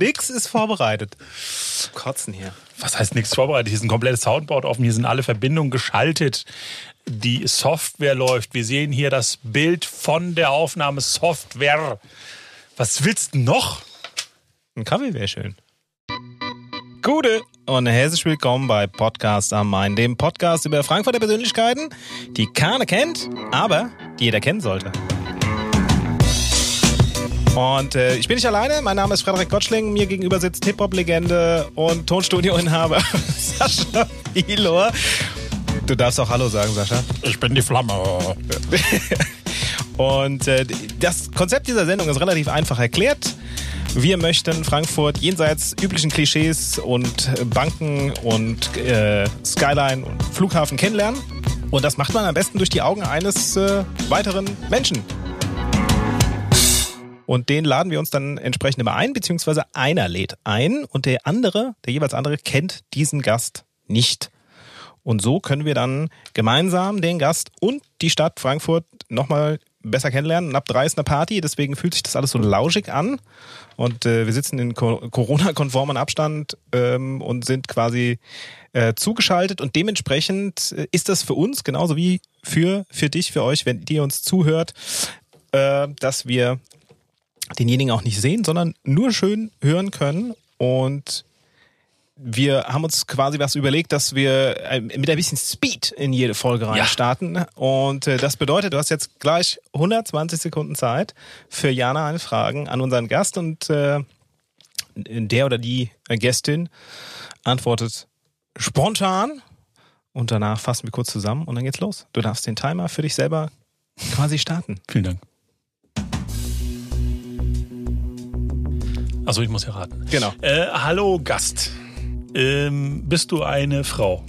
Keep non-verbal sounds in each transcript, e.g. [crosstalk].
Nix ist vorbereitet. Kotzen hier. Was heißt nichts vorbereitet? Hier ist ein komplettes Soundboard offen, hier sind alle Verbindungen geschaltet. Die Software läuft. Wir sehen hier das Bild von der Aufnahmesoftware. Was willst du noch? Ein Kaffee wäre schön. Gute und herzlich willkommen bei Podcast am Main, dem Podcast über Frankfurter Persönlichkeiten, die keiner kennt, aber die jeder kennen sollte. Und äh, ich bin nicht alleine. Mein Name ist Frederik Gottschling. Mir gegenüber sitzt Hip-Hop-Legende und Tonstudio-Inhaber [laughs] Sascha Ilor. Du darfst auch Hallo sagen, Sascha. Ich bin die Flamme. [laughs] Und äh, das Konzept dieser Sendung ist relativ einfach erklärt. Wir möchten Frankfurt jenseits üblichen Klischees und Banken und äh, Skyline und Flughafen kennenlernen. Und das macht man am besten durch die Augen eines äh, weiteren Menschen. Und den laden wir uns dann entsprechend immer ein, beziehungsweise einer lädt ein und der andere, der jeweils andere, kennt diesen Gast nicht. Und so können wir dann gemeinsam den Gast und die Stadt Frankfurt nochmal besser kennenlernen. Und ab drei ist eine Party, deswegen fühlt sich das alles so lauschig an. Und äh, wir sitzen in Co Corona-konformen Abstand ähm, und sind quasi äh, zugeschaltet. Und dementsprechend äh, ist das für uns genauso wie für, für dich, für euch, wenn ihr uns zuhört, äh, dass wir denjenigen auch nicht sehen, sondern nur schön hören können. Und wir haben uns quasi was überlegt, dass wir äh, mit ein bisschen Speed in jede Folge rein Ja. starten. Und äh, das bedeutet, du hast jetzt gleich 120 Sekunden Zeit für Jana eine Fragen an unseren Gast und äh, der oder die Gästin antwortet spontan und danach fassen wir kurz zusammen und dann geht's los. Du darfst den Timer für dich selber quasi starten. Vielen Dank. Achso, ich muss ja raten. Genau. Äh, hallo Gast. Ähm, bist du eine Frau?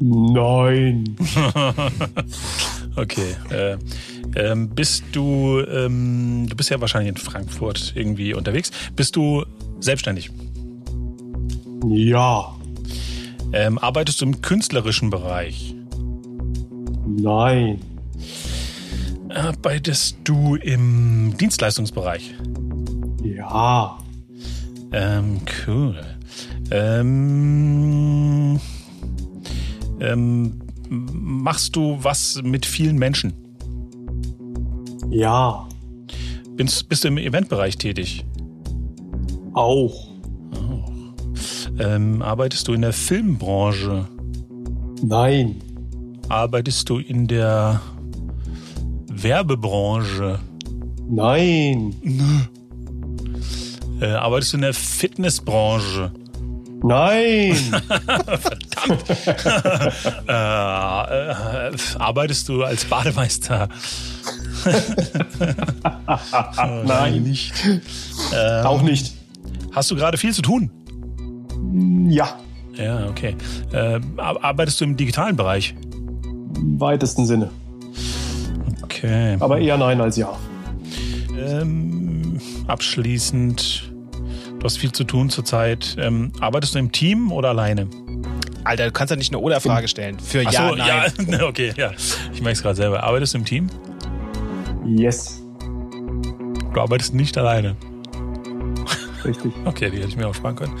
Nein. [laughs] Okay. Äh, ähm, bist du, ähm, du bist ja wahrscheinlich in Frankfurt irgendwie unterwegs. Bist du selbstständig? Ja. Ähm, arbeitest du im künstlerischen Bereich? Nein. Arbeitest du im Dienstleistungsbereich? Ja. Ähm, cool. Ähm, ähm, machst du was mit vielen Menschen? Ja. Bist, bist du im Eventbereich tätig? Auch. Ähm, arbeitest du in der Filmbranche? Nein. Arbeitest du in der Werbebranche? Nein. Äh, arbeitest du in der Fitnessbranche? Nein. [laughs] [laughs] Äh, äh, arbeitest du als Bademeister? [laughs] Nein. nicht. Auch nicht. Hast du gerade viel zu tun? Ja. Ja, okay. Äh, ar- arbeitest du im digitalen Bereich? Im weitesten Sinne. Okay. Aber eher nein als ja. Ähm, abschließend, du hast viel zu tun zurzeit. Ähm, arbeitest du im Team oder alleine? Alter, du kannst ja nicht eine Oder-Frage stellen. Für Ach ja, so, nein. ja, [laughs] okay, ja. Ich merke es gerade selber. Arbeitest du im Team? Yes. Du arbeitest nicht alleine. Richtig. Okay, die hätte ich mir auch sparen können.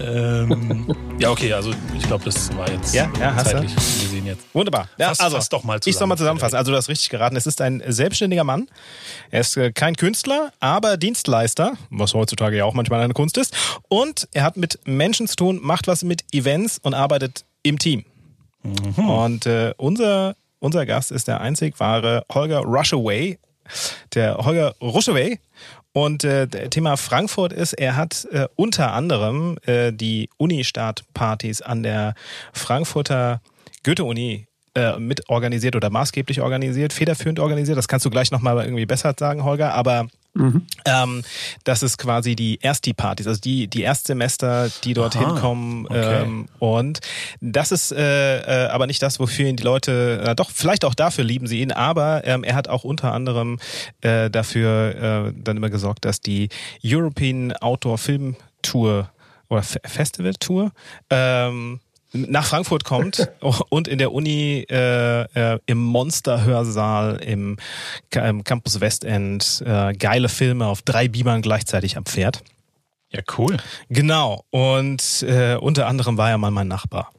ähm, ja, okay, also ich glaube, das war jetzt Ja, ja, hast du. zeitlich gesehen jetzt. Wunderbar. Ja, Fass- also, fass doch mal Ich soll mal zusammen. zusammenfassen. Also du hast richtig geraten. Es ist ein selbstständiger Mann. Er ist äh, kein Künstler, aber Dienstleister, was heutzutage ja auch manchmal eine Kunst ist. Und er hat mit Menschen zu tun, macht was mit Events und arbeitet im Team. Mhm. Und äh, unser, unser Gast ist der einzig wahre Holger Rushaway. Der Holger Rushaway. Und äh, Thema Frankfurt ist, er hat äh, unter anderem äh, die Uni-Start-Partys an der Frankfurter Goethe-Uni äh, mit organisiert oder maßgeblich organisiert, federführend organisiert. Das kannst du gleich nochmal irgendwie besser sagen, Holger. Aber ähm, das ist quasi die Ersti-Partys, also die, die Erstsemester, die dort Aha, hinkommen. okay. Ähm, und das ist äh, äh, aber nicht das, wofür ihn die Leute, äh, doch, vielleicht auch dafür lieben sie ihn, aber ähm, er hat auch unter anderem äh, dafür äh, dann immer gesorgt, dass die European Outdoor Film Tour oder Fe Festival Tour ähm, nach Frankfurt kommt [laughs] und in der Uni äh, äh, im Monsterhörsaal im, im Campus Westend äh, geile Filme auf drei Beamern gleichzeitig abfährt. Ja, cool. Genau. Und äh, unter anderem war er mal mein Nachbar.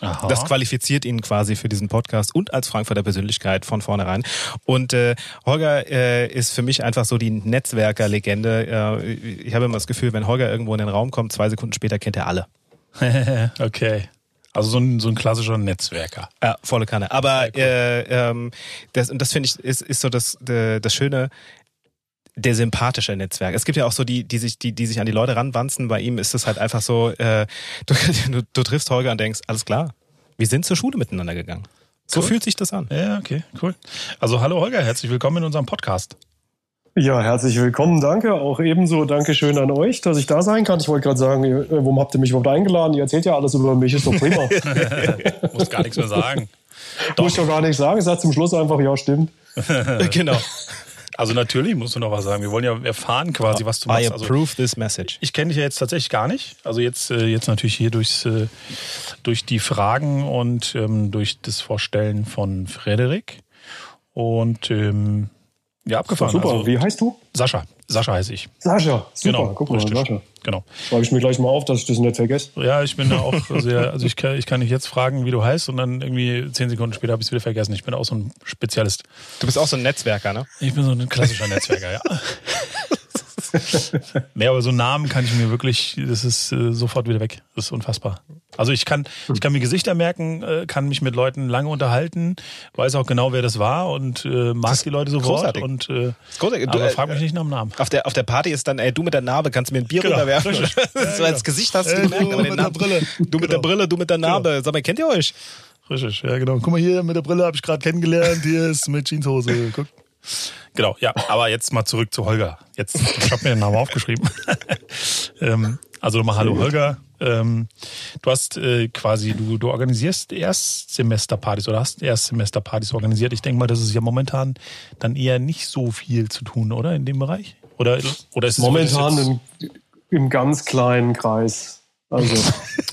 Aha. Das qualifiziert ihn quasi für diesen Podcast und als Frankfurter Persönlichkeit von vornherein. Und äh, Holger äh, ist für mich einfach so die Netzwerker-Legende. Äh, ich habe immer das Gefühl, wenn Holger irgendwo in den Raum kommt, zwei Sekunden später kennt er alle. [laughs] okay. Also so ein, so ein klassischer Netzwerker. Ja, volle Kanne. Aber Ja, cool. äh, ähm, das, und das finde ich, ist, ist so das, das Schöne, der sympathische Netzwerk. Es gibt ja auch so die, die sich, die, die sich an die Leute ranwanzen. Bei ihm ist es halt einfach so, äh, [laughs] du, du, du triffst Holger und denkst, alles klar, wir sind zur Schule miteinander gegangen. So Cool. fühlt sich das an. Ja, okay, cool. Also hallo Holger, herzlich willkommen in unserem Podcast. Ja, herzlich willkommen, danke. Auch ebenso Dankeschön an euch, dass ich da sein kann. Ich wollte gerade sagen, äh, warum habt ihr mich überhaupt eingeladen? Ihr erzählt ja alles über mich, ist doch prima. [laughs] Muss gar nichts mehr sagen. Muss ich doch gar nicht sagen. Ich sage zum Schluss einfach, ja, stimmt. [laughs] genau. Also natürlich musst du noch was sagen. Wir wollen ja erfahren quasi, was du I machst. Also, approve this message. ich kenne dich ja jetzt tatsächlich gar nicht. Also jetzt, äh, jetzt natürlich hier durchs, äh, durch die Fragen und ähm, durch das Vorstellen von Frederik. Und ähm, ja, abgefahren. Super. Also, Wie heißt du? Sascha. Sascha heiße ich. Sascha. Super. Genau, Guck mal, richtig. Sascha. Genau. Schreibe ich mir gleich mal auf, dass ich das nicht vergesse. Ja, ich bin da auch [laughs] sehr, also ich kann, ich kann dich jetzt fragen, wie du heißt und dann irgendwie zehn Sekunden später habe ich es wieder vergessen. Ich bin auch so ein Spezialist. Du bist auch so ein Netzwerker, ne? Ich bin so ein klassischer Netzwerker, ja. [laughs] [laughs] nee, aber so Namen kann ich mir wirklich, das ist äh, sofort wieder weg. Das ist unfassbar. Also ich kann, ich kann mir Gesichter merken, äh, kann mich mit Leuten lange unterhalten, weiß auch genau, wer das war und äh, mag die Leute sofort. großartig. Und, äh, ist großartig. Du, aber äh, frag mich nicht nach dem Namen. Auf der, auf der Party ist dann, ey, du mit der Narbe, kannst du mir ein Bier Genau, richtig. [laughs] so Ja, als Gesicht hast du Ey, gemerkt, du aber den mit der Namen- Brille. Du mit der Genau. Brille, du mit der Narbe. Sag mal, kennt ihr euch? Richtig, ja genau. Guck mal hier, mit der Brille habe ich gerade kennengelernt. Hier ist mit Jeanshose. Guck. Genau, ja. Aber jetzt mal zurück zu Holger. Jetzt, ich habe mir den Namen aufgeschrieben. [laughs] ähm, also nochmal Hallo Holger. Ähm, du hast äh, quasi, du, du organisierst Erstsemesterpartys oder hast Erstsemesterpartys organisiert. Ich denke mal, das ist ja momentan dann eher nicht so viel zu tun, oder? In dem Bereich? Oder, oder ist es Momentan im, im ganz kleinen Kreis. Also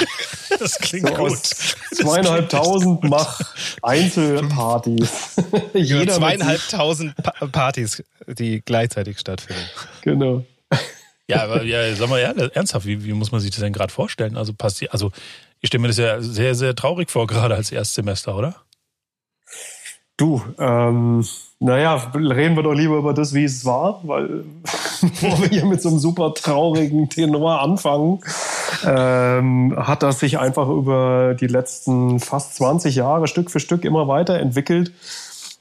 [laughs] das klingt so gut. aus zweieinhalbtausend mach Einzelpartys. [laughs] Jeder zweieinhalbtausend Pa- Partys, die gleichzeitig stattfinden. Genau. Ja, aber ja, sag mal ja, ernsthaft, wie, wie muss man sich das denn gerade vorstellen? Also passiert, also ich stelle mir das ja sehr, sehr traurig vor, gerade als Erstsemester, oder? Du, ähm, naja, reden wir doch lieber über das, wie es war, weil [laughs] bevor wir hier mit so einem super traurigen Tenor anfangen, ähm, hat das sich einfach über die letzten fast 20 Jahre Stück für Stück immer weiterentwickelt.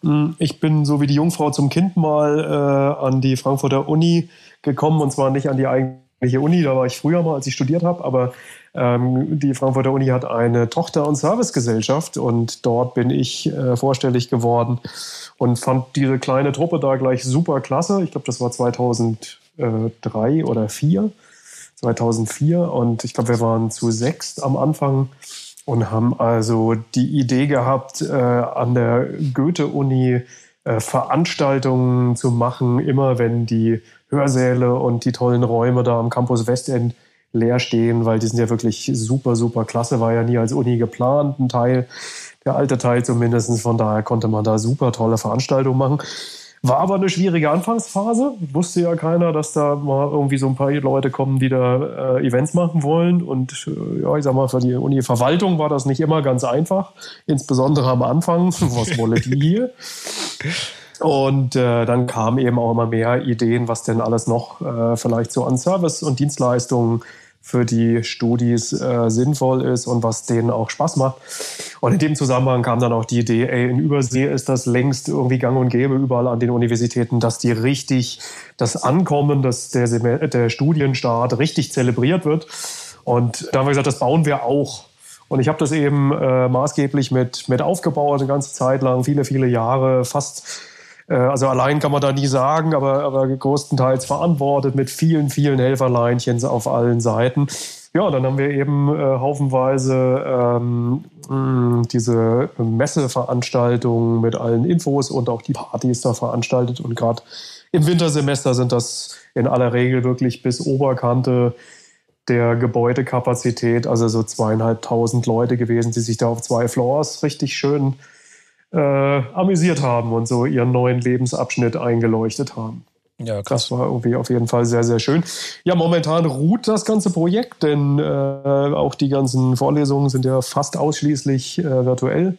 Hm, Ich bin so wie die Jungfrau zum Kind mal äh, an die Frankfurter Uni gekommen und zwar nicht an die eigentliche Uni, da war ich früher mal, als ich studiert habe, aber ähm, die Frankfurter Uni hat eine Tochter- und Servicegesellschaft und dort bin ich äh, vorstellig geworden und fand diese kleine Truppe da gleich super klasse. Ich glaube, das war 2003 oder 4, 2004 und ich glaube, wir waren zu sechst am Anfang und haben also die Idee gehabt, äh, an der Goethe-Uni äh, Veranstaltungen zu machen, immer wenn die Hörsäle und die tollen Räume da am Campus Westend leer stehen, weil die sind ja wirklich super, super klasse, war ja nie als Uni geplant, ein Teil, der alte Teil zumindest, von daher konnte man da super tolle Veranstaltungen machen. War aber eine schwierige Anfangsphase. Wusste ja keiner, dass da mal irgendwie so ein paar Leute kommen, die da äh, Events machen wollen. Und äh, ja, ich sag mal, für die Uni-Verwaltung war das nicht immer ganz einfach. Insbesondere am Anfang. [laughs] Was wolle die hier? Und äh, dann kamen eben auch immer mehr Ideen, was denn alles noch äh, vielleicht so an Service und Dienstleistungen für die Studis äh, sinnvoll ist und was denen auch Spaß macht. Und in dem Zusammenhang kam dann auch die Idee, ey, in Übersee ist das längst irgendwie gang und gäbe überall an den Universitäten, dass die richtig das Ankommen, dass der, der Studienstart richtig zelebriert wird. Und da haben wir gesagt, das bauen wir auch. Und ich habe das eben äh, maßgeblich mit, mit aufgebaut, eine ganze Zeit lang, viele, viele Jahre, fast also allein kann man da nie sagen, aber, aber größtenteils verantwortet mit vielen, vielen Helferleinchen auf allen Seiten. Ja, dann haben wir eben äh, haufenweise ähm, diese Messeveranstaltungen mit allen Infos und auch die Partys da veranstaltet. Und gerade im Wintersemester sind das in aller Regel wirklich bis Oberkante der Gebäudekapazität, also so zweieinhalbtausend Leute gewesen, die sich da auf zwei Floors richtig schön äh, amüsiert haben und so ihren neuen Lebensabschnitt eingeleuchtet haben. Ja, krass. Das war irgendwie auf jeden Fall sehr, sehr schön. Ja, momentan ruht das ganze Projekt, denn äh, auch die ganzen Vorlesungen sind ja fast ausschließlich äh, virtuell.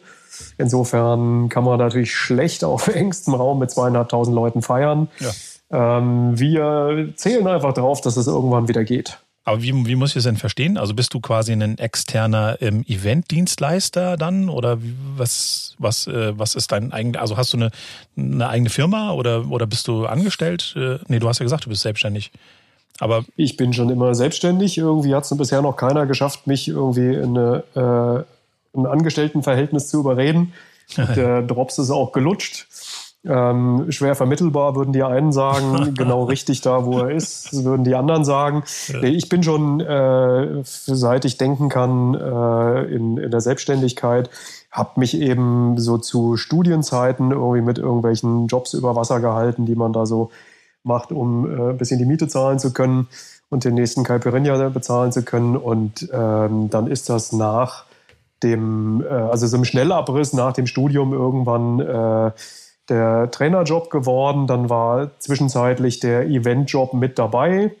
Insofern kann man natürlich schlecht auf [laughs] engstem Raum mit zweieinhalbtausend Leuten feiern. Ja. Ähm, wir zählen einfach darauf, dass es irgendwann wieder geht. Aber wie, wie muss ich das denn verstehen? Also bist du quasi ein externer ähm, Eventdienstleister dann? Oder wie, was, was, äh, was ist dein eigenes, also hast du eine, eine eigene Firma oder, oder bist du angestellt? Äh, nee, du hast ja gesagt, du bist selbstständig. Aber ich bin schon immer selbstständig. Irgendwie hat es bisher noch keiner geschafft, mich irgendwie in eine, äh, ein Angestelltenverhältnis zu überreden. [laughs] Der Drops ist auch gelutscht. Ähm, schwer vermittelbar, würden die einen sagen, [laughs] genau richtig da, wo er ist, würden die anderen sagen. Nee, ich bin schon, äh, seit ich denken kann, äh, in, in der Selbstständigkeit, habe mich eben so zu Studienzeiten irgendwie mit irgendwelchen Jobs über Wasser gehalten, die man da so macht, um äh, ein bisschen die Miete zahlen zu können und den nächsten Caipirinha bezahlen zu können. Und ähm, dann ist das nach dem, äh, also so im Schnellabriss nach dem Studium irgendwann äh, der Trainerjob geworden. Dann war zwischenzeitlich der Eventjob mit dabei.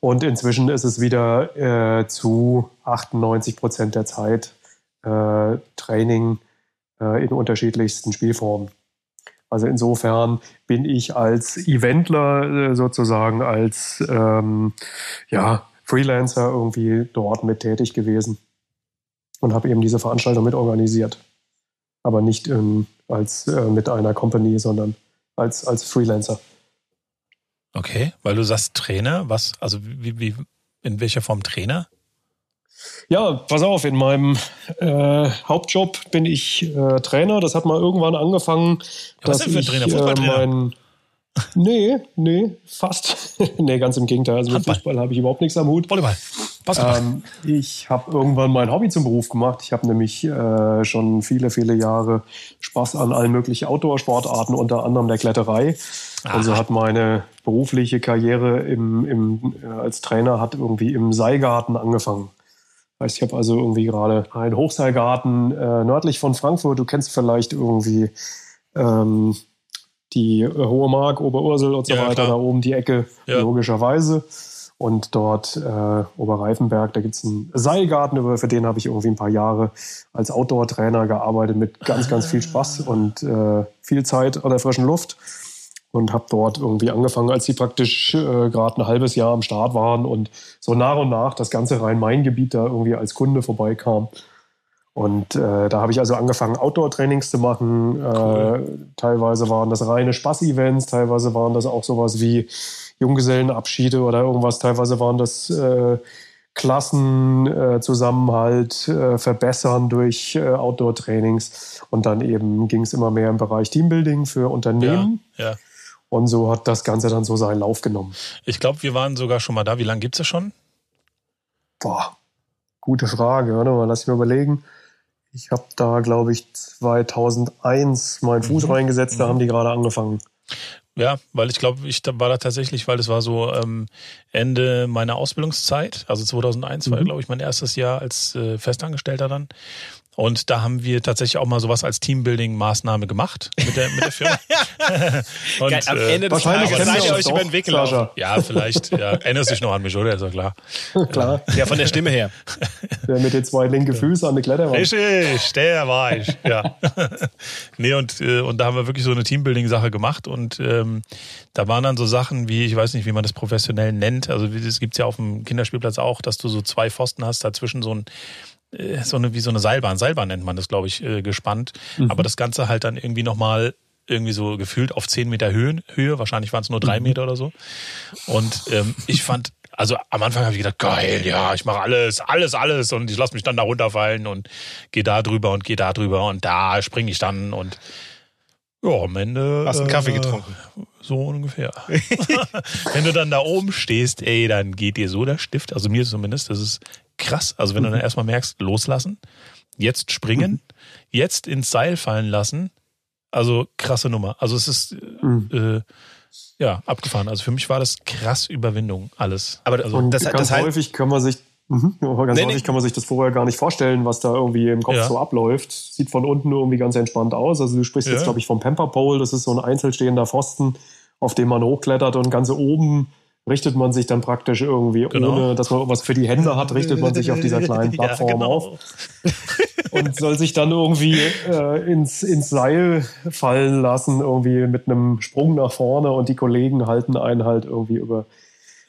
Und inzwischen ist es wieder äh, zu 98 Prozent der Zeit äh, Training äh, in unterschiedlichsten Spielformen. Also insofern bin ich als Eventler äh, sozusagen, als ähm, ja, Freelancer irgendwie dort mit tätig gewesen und habe eben diese Veranstaltung mit organisiert. Aber nicht in, als äh, mit einer Company, sondern als, als Freelancer. Okay, weil du sagst Trainer, was, also wie, wie, in welcher Form Trainer? Ja, pass auf, in meinem äh, Hauptjob bin ich äh, Trainer. Das hat mal irgendwann angefangen. Ja, was dass denn für ein Trainer? Fußballtrainer? Äh, mein, Nee, nee, fast. [laughs] nee, ganz im Gegenteil. Also mit Fußball habe ich überhaupt nichts am Hut. Volleyball. Basketball. Ähm, ich habe irgendwann mein Hobby zum Beruf gemacht. Ich habe nämlich äh, schon viele, viele Jahre Spaß an allen möglichen Outdoor-Sportarten, unter anderem der Kletterei. Aha. Also hat meine berufliche Karriere im, im, äh, als Trainer hat irgendwie im Seilgarten angefangen. Heißt, ich habe also irgendwie gerade einen Hochseilgarten äh, nördlich von Frankfurt. Du kennst vielleicht irgendwie ähm, die äh, Hohe Mark, Oberursel und so ja, weiter, klar. da oben die Ecke, ja. logischerweise. Und dort äh, Oberreifenberg, da gibt es einen Seilgarten, für den habe ich irgendwie ein paar Jahre als Outdoor-Trainer gearbeitet mit ganz, ganz viel Spaß und äh, viel Zeit an der frischen Luft. Und habe dort irgendwie angefangen, als sie praktisch äh, gerade ein halbes Jahr am Start waren und so nach und nach das ganze Rhein-Main-Gebiet da irgendwie als Kunde vorbeikam. Und äh, da habe ich also angefangen, Outdoor-Trainings zu machen. Äh, cool. Äh, teilweise waren das reine Spaß-Events, teilweise waren das auch sowas wie Junggesellenabschiede oder irgendwas, teilweise waren das äh, Klassenzusammenhalt äh, verbessern durch äh, Outdoor-Trainings. Und dann eben ging es immer mehr im Bereich Teambuilding für Unternehmen. Ja, ja. Und so hat das Ganze dann so seinen Lauf genommen. Ich glaube, wir waren sogar schon mal da. Wie lange gibt es schon? Boah, gute Frage. Warte mal, lass mich mal überlegen. Ich habe da, glaube ich, 2001 meinen Fuß mhm. reingesetzt, da mhm. haben die gerade angefangen. Ja, weil ich glaube, ich war da tatsächlich, weil es war so ähm, Ende meiner Ausbildungszeit, also 2001 mhm. war, glaube ich, mein erstes Jahr als äh, Festangestellter dann. Und da haben wir tatsächlich auch mal sowas als Teambuilding-Maßnahme gemacht mit der, mit der Firma. [laughs] und, Geil, am Ende des Tages seid ihr euch über den Weg gelaufen. Ja, vielleicht. Ja. Erinnerst dich noch an mich, oder? Ist [laughs] ja klar. klar. Ja, von der Stimme her. [laughs] Der mit den zwei linken Füßen an der Kletterwand. Richtig, der war ich. Ja. nee, und, äh, und da haben wir wirklich so eine Teambuilding-Sache gemacht. Und ähm, da waren dann so Sachen wie, ich weiß nicht, wie man das professionell nennt. Also es gibt ja auf dem Kinderspielplatz auch, dass du so zwei Pfosten hast, dazwischen so ein äh, so eine, wie so eine Seilbahn, Seilbahn nennt man das, glaube ich, äh, gespannt. Mhm. Aber das Ganze halt dann irgendwie nochmal irgendwie so gefühlt auf 10 Meter Höhen, Höhe, wahrscheinlich waren es nur drei mhm. Meter oder so. Und ähm, ich fand, also am Anfang habe ich gedacht, geil, ja, ich mache alles, alles, alles und ich lasse mich dann da runterfallen und gehe da drüber und gehe da drüber und da springe ich dann und ja, am Ende. Hast einen Kaffee äh, getrunken? So ungefähr. [laughs] wenn du dann da oben stehst, ey, dann geht dir so der Stift, also mir zumindest, das ist krass. Also wenn mhm. du dann mhm. erstmal merkst, loslassen, jetzt springen, mhm. jetzt ins Seil fallen lassen, also krasse Nummer. Also es ist mhm. äh, ja, abgefahren. Also für mich war das krass Überwindung, alles. Aber also, Und das- ganz das heißt- häufig kann man sich Mhm. Aber ganz Nee, häufig nee. kann man sich das vorher gar nicht vorstellen, was da irgendwie im Kopf Ja. so abläuft. Sieht von unten irgendwie ganz entspannt aus. Also du sprichst Ja. jetzt, glaube ich, vom Pamper Pole. Das ist so ein einzelstehender Pfosten, auf dem man hochklettert und ganz oben richtet man sich dann praktisch irgendwie, Genau. ohne dass man irgendwas für die Hände hat, richtet man sich auf dieser [laughs] kleinen Ja, Plattform genau. auf und soll sich dann irgendwie äh, ins, ins Seil fallen lassen, irgendwie mit einem Sprung nach vorne und die Kollegen halten einen halt irgendwie über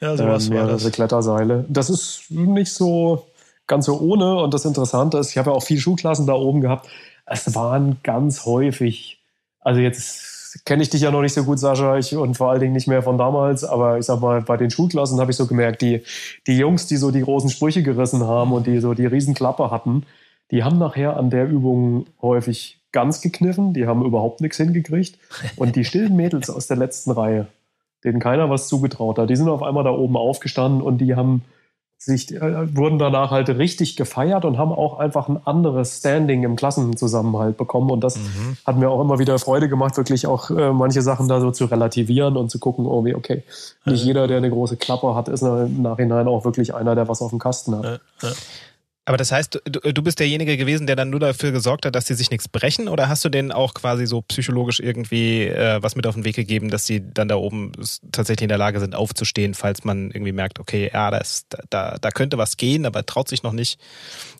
Ja, äh, sowas war mehrere das. Kletterseile. Das ist nicht so ganz so ohne und das Interessante ist, ich habe ja auch viele Schulklassen da oben gehabt. Es waren ganz häufig, also jetzt kenne ich dich ja noch nicht so gut, Sascha, ich, und vor allen Dingen nicht mehr von damals, aber ich sag mal, bei den Schulklassen habe ich so gemerkt, die, die Jungs, die so die großen Sprüche gerissen haben und die so die Riesenklappe hatten, die haben nachher an der Übung häufig ganz gekniffen, die haben überhaupt nichts hingekriegt. Und die stillen Mädels aus der letzten Reihe, denen keiner was zugetraut hat, die sind auf einmal da oben aufgestanden und die haben sich, äh, wurden danach halt richtig gefeiert und haben auch einfach ein anderes Standing im Klassenzusammenhalt bekommen. Und das Mhm. hat mir auch immer wieder Freude gemacht, wirklich auch äh, manche Sachen da so zu relativieren und zu gucken, irgendwie, okay, nicht jeder, der eine große Klappe hat, ist im Nachhinein auch wirklich einer, der was auf dem Kasten hat. Äh, äh. Aber das heißt, du, du bist derjenige gewesen, der dann nur dafür gesorgt hat, dass sie sich nichts brechen? Oder hast du denen auch quasi so psychologisch irgendwie äh, was mit auf den Weg gegeben, dass sie dann da oben tatsächlich in der Lage sind, aufzustehen, falls man irgendwie merkt, okay, ja, das, da, da könnte was gehen, aber traut sich noch nicht,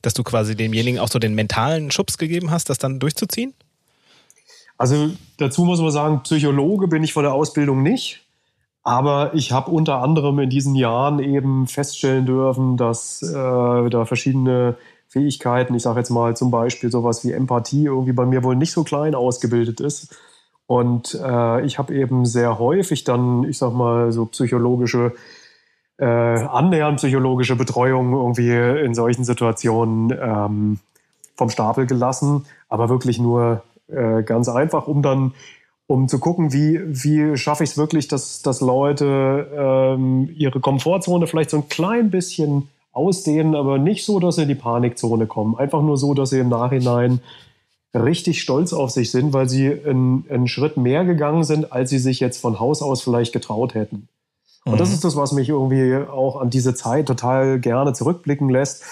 dass du quasi demjenigen auch so den mentalen Schubs gegeben hast, das dann durchzuziehen? Also dazu muss man sagen, Psychologe bin ich von der Ausbildung nicht. Aber ich habe unter anderem in diesen Jahren eben feststellen dürfen, dass äh, da verschiedene Fähigkeiten, ich sage jetzt mal zum Beispiel sowas wie Empathie, irgendwie bei mir wohl nicht so klein ausgebildet ist. Und äh, ich habe eben sehr häufig dann, ich sag mal, so psychologische, äh, annähernd psychologische Betreuung irgendwie in solchen Situationen ähm, vom Stapel gelassen, aber wirklich nur äh, ganz einfach, um dann um zu gucken, wie, wie schaffe ich es wirklich, dass, dass Leute ähm, ihre Komfortzone vielleicht so ein klein bisschen ausdehnen, aber nicht so, dass sie in die Panikzone kommen. Einfach nur so, dass sie im Nachhinein richtig stolz auf sich sind, weil sie einen, einen Schritt mehr gegangen sind, als sie sich jetzt von Haus aus vielleicht getraut hätten. Und das ist das, was mich irgendwie auch an diese Zeit total gerne zurückblicken lässt.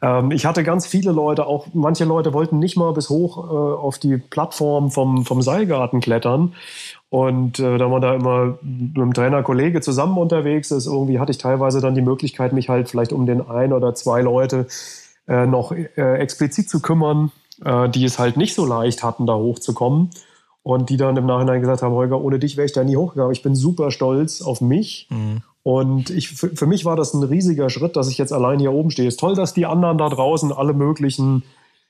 Ähm, ich hatte ganz viele Leute, auch manche Leute wollten nicht mal bis hoch äh, auf die Plattform vom, vom Seilgarten klettern. Und äh, da man da immer mit dem Trainer Kollege zusammen unterwegs ist, irgendwie hatte ich teilweise dann die Möglichkeit, mich halt vielleicht um den ein oder zwei Leute äh, noch äh, explizit zu kümmern, äh, die es halt nicht so leicht hatten, da hochzukommen. Und die dann im Nachhinein gesagt haben, Holger, ohne dich wäre ich da nie hochgegangen. Ich bin super stolz auf mich. Mhm. Und ich, für, für mich war das ein riesiger Schritt, dass ich jetzt allein hier oben stehe. Ist toll, dass die anderen da draußen alle möglichen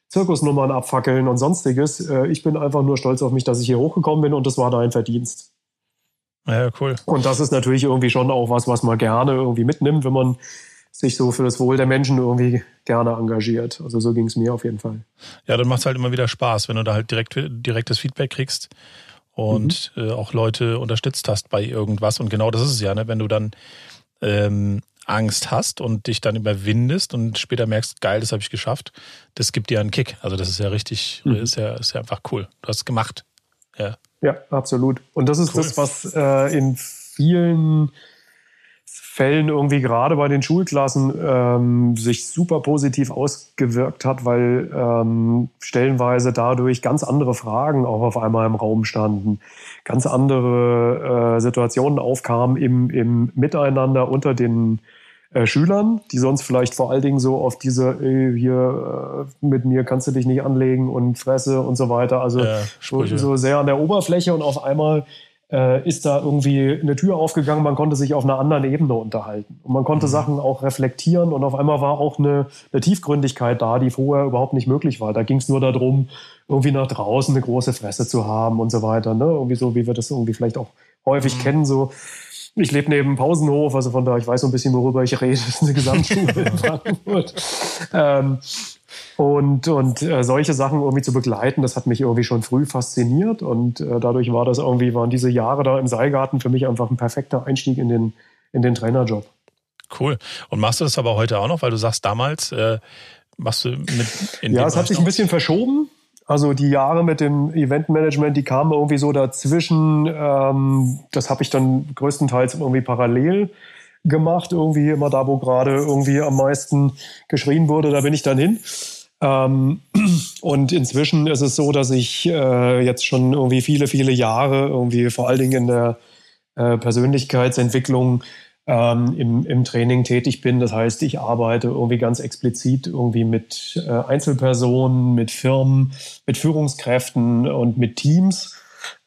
Zirkusnummern abfackeln und sonstiges. Äh, Ich bin einfach nur stolz auf mich, dass ich hier hochgekommen bin und das war dein Verdienst. Ja, cool. Und das ist natürlich irgendwie schon auch was, was man gerne irgendwie mitnimmt, wenn man sich so für das Wohl der Menschen irgendwie gerne engagiert. Also so ging es mir auf jeden Fall. Ja, dann macht es halt immer wieder Spaß, wenn du da halt direkt direktes Feedback kriegst und äh, auch Leute unterstützt hast bei irgendwas. Und genau das ist es ja, ne? wenn du dann ähm, Angst hast und dich dann überwindest und später merkst, geil, das habe ich geschafft, das gibt dir einen Kick. Also das ist ja richtig, Mhm. ist, ja, ist ja einfach cool. Du hast es gemacht. Ja. Ja, absolut. Und das ist Cool. das, was äh, in vielen Fällen irgendwie gerade bei den Schulklassen ähm, sich super positiv ausgewirkt hat, weil ähm, stellenweise dadurch ganz andere Fragen auch auf einmal im Raum standen, ganz andere äh, Situationen aufkamen im, im Miteinander unter den äh, Schülern, die sonst vielleicht vor allen Dingen so auf diese, ey, hier äh, mit mir kannst du dich nicht anlegen und Fresse und so weiter, also Ja, so, so sehr an der Oberfläche und auf einmal äh, ist da irgendwie eine Tür aufgegangen, man konnte sich auf einer anderen Ebene unterhalten. Und man konnte Sachen auch reflektieren und auf einmal war auch eine, eine Tiefgründigkeit da, die vorher überhaupt nicht möglich war. Da ging es nur darum, irgendwie nach draußen eine große Fresse zu haben und so weiter. Ne? Irgendwie so, wie wir das irgendwie vielleicht auch häufig kennen, so ich lebe neben Pausenhof, also von da, ich weiß so ein bisschen, worüber ich rede. [laughs] Das ist eine Gesamtschule in [laughs] Frankfurt. Ähm, und und äh, solche Sachen irgendwie zu begleiten, das hat mich irgendwie schon früh fasziniert. Und äh, dadurch war das irgendwie, waren diese Jahre da im Seilgarten für mich einfach ein perfekter Einstieg in den, in den Trainerjob. Cool. Und machst du das aber heute auch noch, weil du sagst, damals äh, machst du mit in Ja, es hat sich ein bisschen verschoben. Also die Jahre mit dem Eventmanagement, die kamen irgendwie so dazwischen. Ähm, das habe ich dann größtenteils irgendwie parallel gemacht. Irgendwie immer da, wo gerade irgendwie am meisten geschrien wurde, da bin ich dann hin. Ähm, und inzwischen ist es so, dass ich äh, jetzt schon irgendwie viele, viele Jahre irgendwie vor allen Dingen in der äh, Persönlichkeitsentwicklung ähm, im, im Training tätig bin. Das heißt, ich arbeite irgendwie ganz explizit irgendwie mit äh, Einzelpersonen, mit Firmen, mit Führungskräften und mit Teams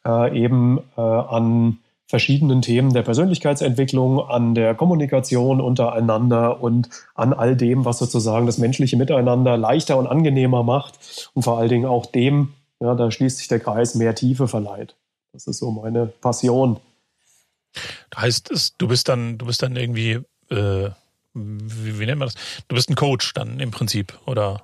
äh, eben äh, an verschiedenen Themen der Persönlichkeitsentwicklung, an der Kommunikation untereinander und an all dem, was sozusagen das menschliche Miteinander leichter und angenehmer macht und vor allen Dingen auch dem, ja, da schließt sich der Kreis, mehr Tiefe verleiht. Das ist so meine Passion. Heißt du bist dann, du bist dann irgendwie, äh, wie, wie nennt man das? Du bist ein Coach dann im Prinzip, oder?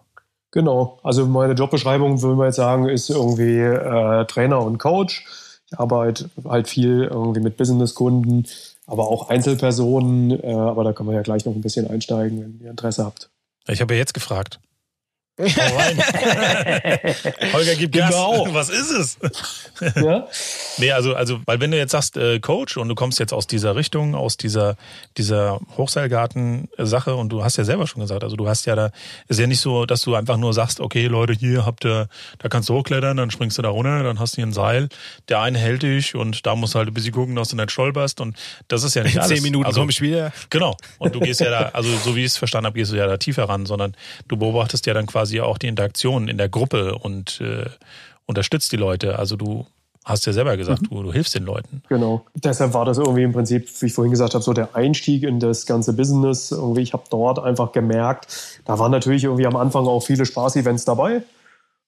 Genau. Also meine Jobbeschreibung, würde man jetzt sagen, ist irgendwie äh, Trainer und Coach. Ich arbeite halt viel irgendwie mit Businesskunden, aber auch Einzelpersonen. Äh, aber da können wir ja gleich noch ein bisschen einsteigen, wenn ihr Interesse habt. Ich habe ja jetzt gefragt. [laughs] Holger gibt genau. Gas. Was ist es? [laughs] ja? Nee, also, also, weil wenn du jetzt sagst, äh, Coach und du kommst jetzt aus dieser Richtung, aus dieser, dieser Hochseilgarten-Sache und du hast ja selber schon gesagt, also du hast ja da, ist ja nicht so, dass du einfach nur sagst, okay, Leute, hier habt ihr, da kannst du hochklettern, dann springst du da runter, dann hast du hier ein Seil, der eine hält dich und da musst du halt ein bisschen gucken, dass du nicht stolperst und das ist ja nicht alles. Zehn Minuten also, komme ich wieder. Genau. Und du gehst ja da, also so wie ich es verstanden habe, gehst du ja da tiefer ran, sondern du beobachtest ja dann quasi quasi auch die Interaktion in der Gruppe und äh, unterstützt die Leute. Also du hast ja selber gesagt, mhm. du, du, hilfst den Leuten. Genau. Deshalb war das irgendwie im Prinzip, wie ich vorhin gesagt habe, so der Einstieg in das ganze Business. Irgendwie, ich habe dort einfach gemerkt, da waren natürlich irgendwie am Anfang auch viele Spaß-Events dabei.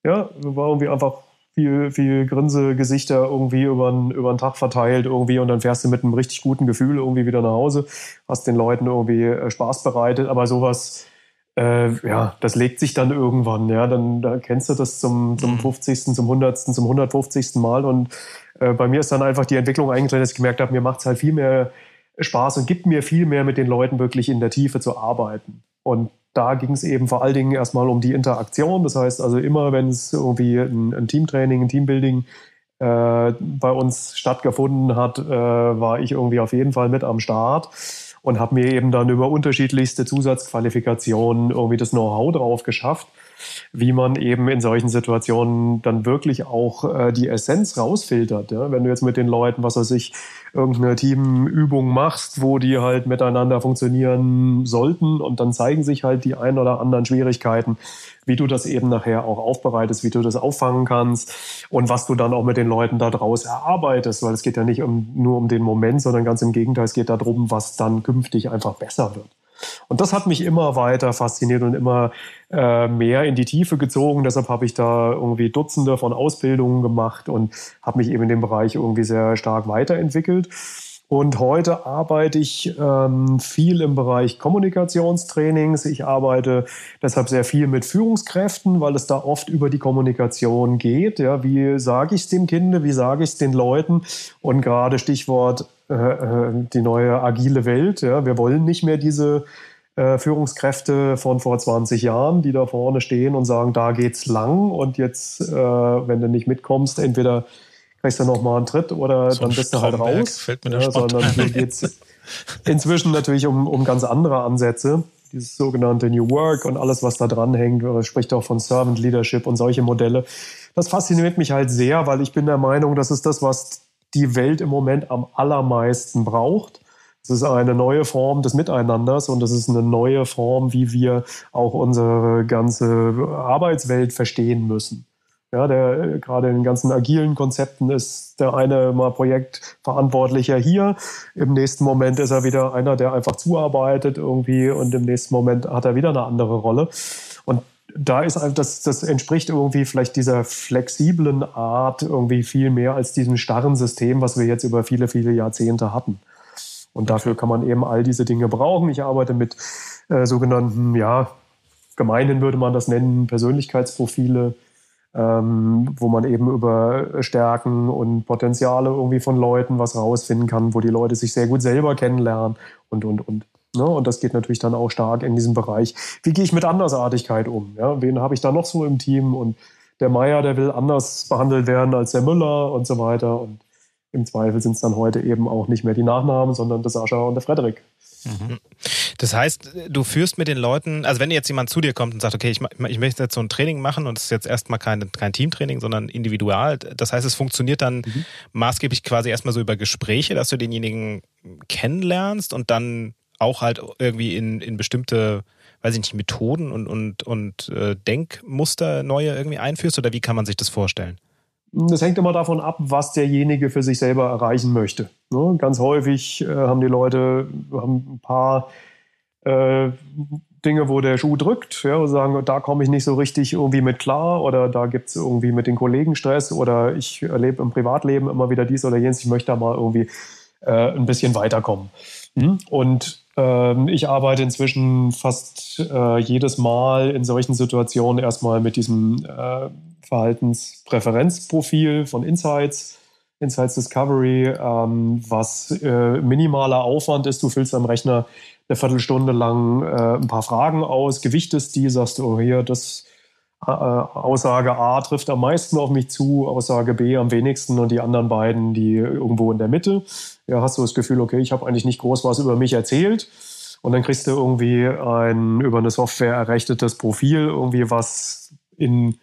Ja, war irgendwie einfach viel, viel Grinsegesichter irgendwie über den, über den Tag verteilt irgendwie und dann fährst du mit einem richtig guten Gefühl irgendwie wieder nach Hause, hast den Leuten irgendwie äh, Spaß bereitet, aber sowas äh, ja, das legt sich dann irgendwann, ja, dann da kennst du das zum, zum 50., mhm. zum 100., zum 150. Mal und äh, bei mir ist dann einfach die Entwicklung eingetreten, dass ich gemerkt habe, mir macht es halt viel mehr Spaß und gibt mir viel mehr mit den Leuten wirklich in der Tiefe zu arbeiten. Und da ging es eben vor allen Dingen erstmal um die Interaktion. Das heißt also immer, wenn es irgendwie ein, ein Teamtraining, ein Teambuilding äh, bei uns stattgefunden hat, äh, war ich irgendwie auf jeden Fall mit am Start und habe mir eben dann über unterschiedlichste Zusatzqualifikationen irgendwie das Know-how drauf geschafft, wie man eben in solchen Situationen dann wirklich auch äh, die Essenz rausfiltert. Ja? Wenn du jetzt mit den Leuten, was weiß ich, irgendeine Teamübung machst, wo die halt miteinander funktionieren sollten und dann zeigen sich halt die ein oder anderen Schwierigkeiten, wie du das eben nachher auch aufbereitest, wie du das auffangen kannst und was du dann auch mit den Leuten da draus erarbeitest, weil es geht ja nicht um, nur um den Moment, sondern ganz im Gegenteil, es geht darum, was dann künftig einfach besser wird. Und das hat mich immer weiter fasziniert und immer äh, mehr in die Tiefe gezogen. Deshalb habe ich da irgendwie Dutzende von Ausbildungen gemacht und habe mich eben in dem Bereich irgendwie sehr stark weiterentwickelt. Und heute arbeite ich ähm, viel im Bereich Kommunikationstrainings. Ich arbeite deshalb sehr viel mit Führungskräften, weil es da oft über die Kommunikation geht. Ja, wie sage ich es dem Kind, wie sage ich es den Leuten? Und gerade Stichwort die neue agile Welt. Ja, wir wollen nicht mehr diese äh, Führungskräfte von vor 20 Jahren, die da vorne stehen und sagen, da geht's lang und jetzt, äh, wenn du nicht mitkommst, entweder kriegst du noch mal einen Tritt oder so dann bist du halt raus. Fällt mir ja, sondern hier geht's inzwischen natürlich um, um ganz andere Ansätze. Dieses sogenannte New Work und alles, was da dran hängt, spricht auch von Servant Leadership und solche Modelle. Das fasziniert mich halt sehr, weil ich bin der Meinung, das ist das, was die Welt im Moment am allermeisten braucht. Es ist eine neue Form des Miteinanders und es ist eine neue Form, wie wir auch unsere ganze Arbeitswelt verstehen müssen. Ja, der gerade in den ganzen agilen Konzepten ist der eine mal Projektverantwortlicher hier. Im nächsten Moment ist er wieder einer, der einfach zuarbeitet irgendwie und im nächsten Moment hat er wieder eine andere Rolle. Da ist das, das entspricht irgendwie vielleicht dieser flexiblen Art irgendwie viel mehr als diesem starren System, was wir jetzt über viele, viele Jahrzehnte hatten. Und dafür kann man eben all diese Dinge brauchen. Ich arbeite mit äh, sogenannten, ja, gemeinhin würde man das nennen, Persönlichkeitsprofile, ähm, wo man eben über Stärken und Potenziale irgendwie von Leuten was rausfinden kann, wo die Leute sich sehr gut selber kennenlernen und, und, und. Ne? Und das geht natürlich dann auch stark in diesem Bereich. Wie gehe ich mit Andersartigkeit um? Ja? Wen habe ich da noch so im Team? Und der Meier, der will anders behandelt werden als der Müller und so weiter. Und im Zweifel sind es dann heute eben auch nicht mehr die Nachnamen, sondern der Sascha und der Frederik. Mhm. Das heißt, du führst mit den Leuten, also wenn jetzt jemand zu dir kommt und sagt, okay, ich, ich möchte jetzt so ein Training machen und es ist jetzt erstmal kein, kein Teamtraining, sondern individual, das heißt, es funktioniert dann mhm. maßgeblich quasi erstmal so über Gespräche, dass du denjenigen kennenlernst und dann auch halt irgendwie in, in bestimmte, weiß ich nicht, Methoden und, und, und äh, Denkmuster neue irgendwie einführst oder wie kann man sich das vorstellen? Das hängt immer davon ab, was derjenige für sich selber erreichen möchte. Ne? Ganz häufig äh, haben die Leute haben ein paar äh, Dinge, wo der Schuh drückt, ja, und sagen, da komme ich nicht so richtig irgendwie mit klar oder da gibt es irgendwie mit den Kollegen Stress oder ich erlebe im Privatleben immer wieder dies oder jenes, ich möchte da mal irgendwie äh, ein bisschen weiterkommen. Mhm. Und ich arbeite inzwischen fast äh, jedes Mal in solchen Situationen erstmal mit diesem äh, Verhaltenspräferenzprofil von Insights, Insights Discovery, ähm, was äh, minimaler Aufwand ist. Du füllst am Rechner eine Viertelstunde lang äh, ein paar Fragen aus, gewichtest die, sagst du, oh, hier, das Aussage A trifft am meisten auf mich zu, Aussage B am wenigsten und die anderen beiden, die irgendwo in der Mitte. Ja, hast du das Gefühl, okay, ich habe eigentlich nicht groß was über mich erzählt. Und dann kriegst du irgendwie ein über eine Software errechtetes Profil, irgendwie was in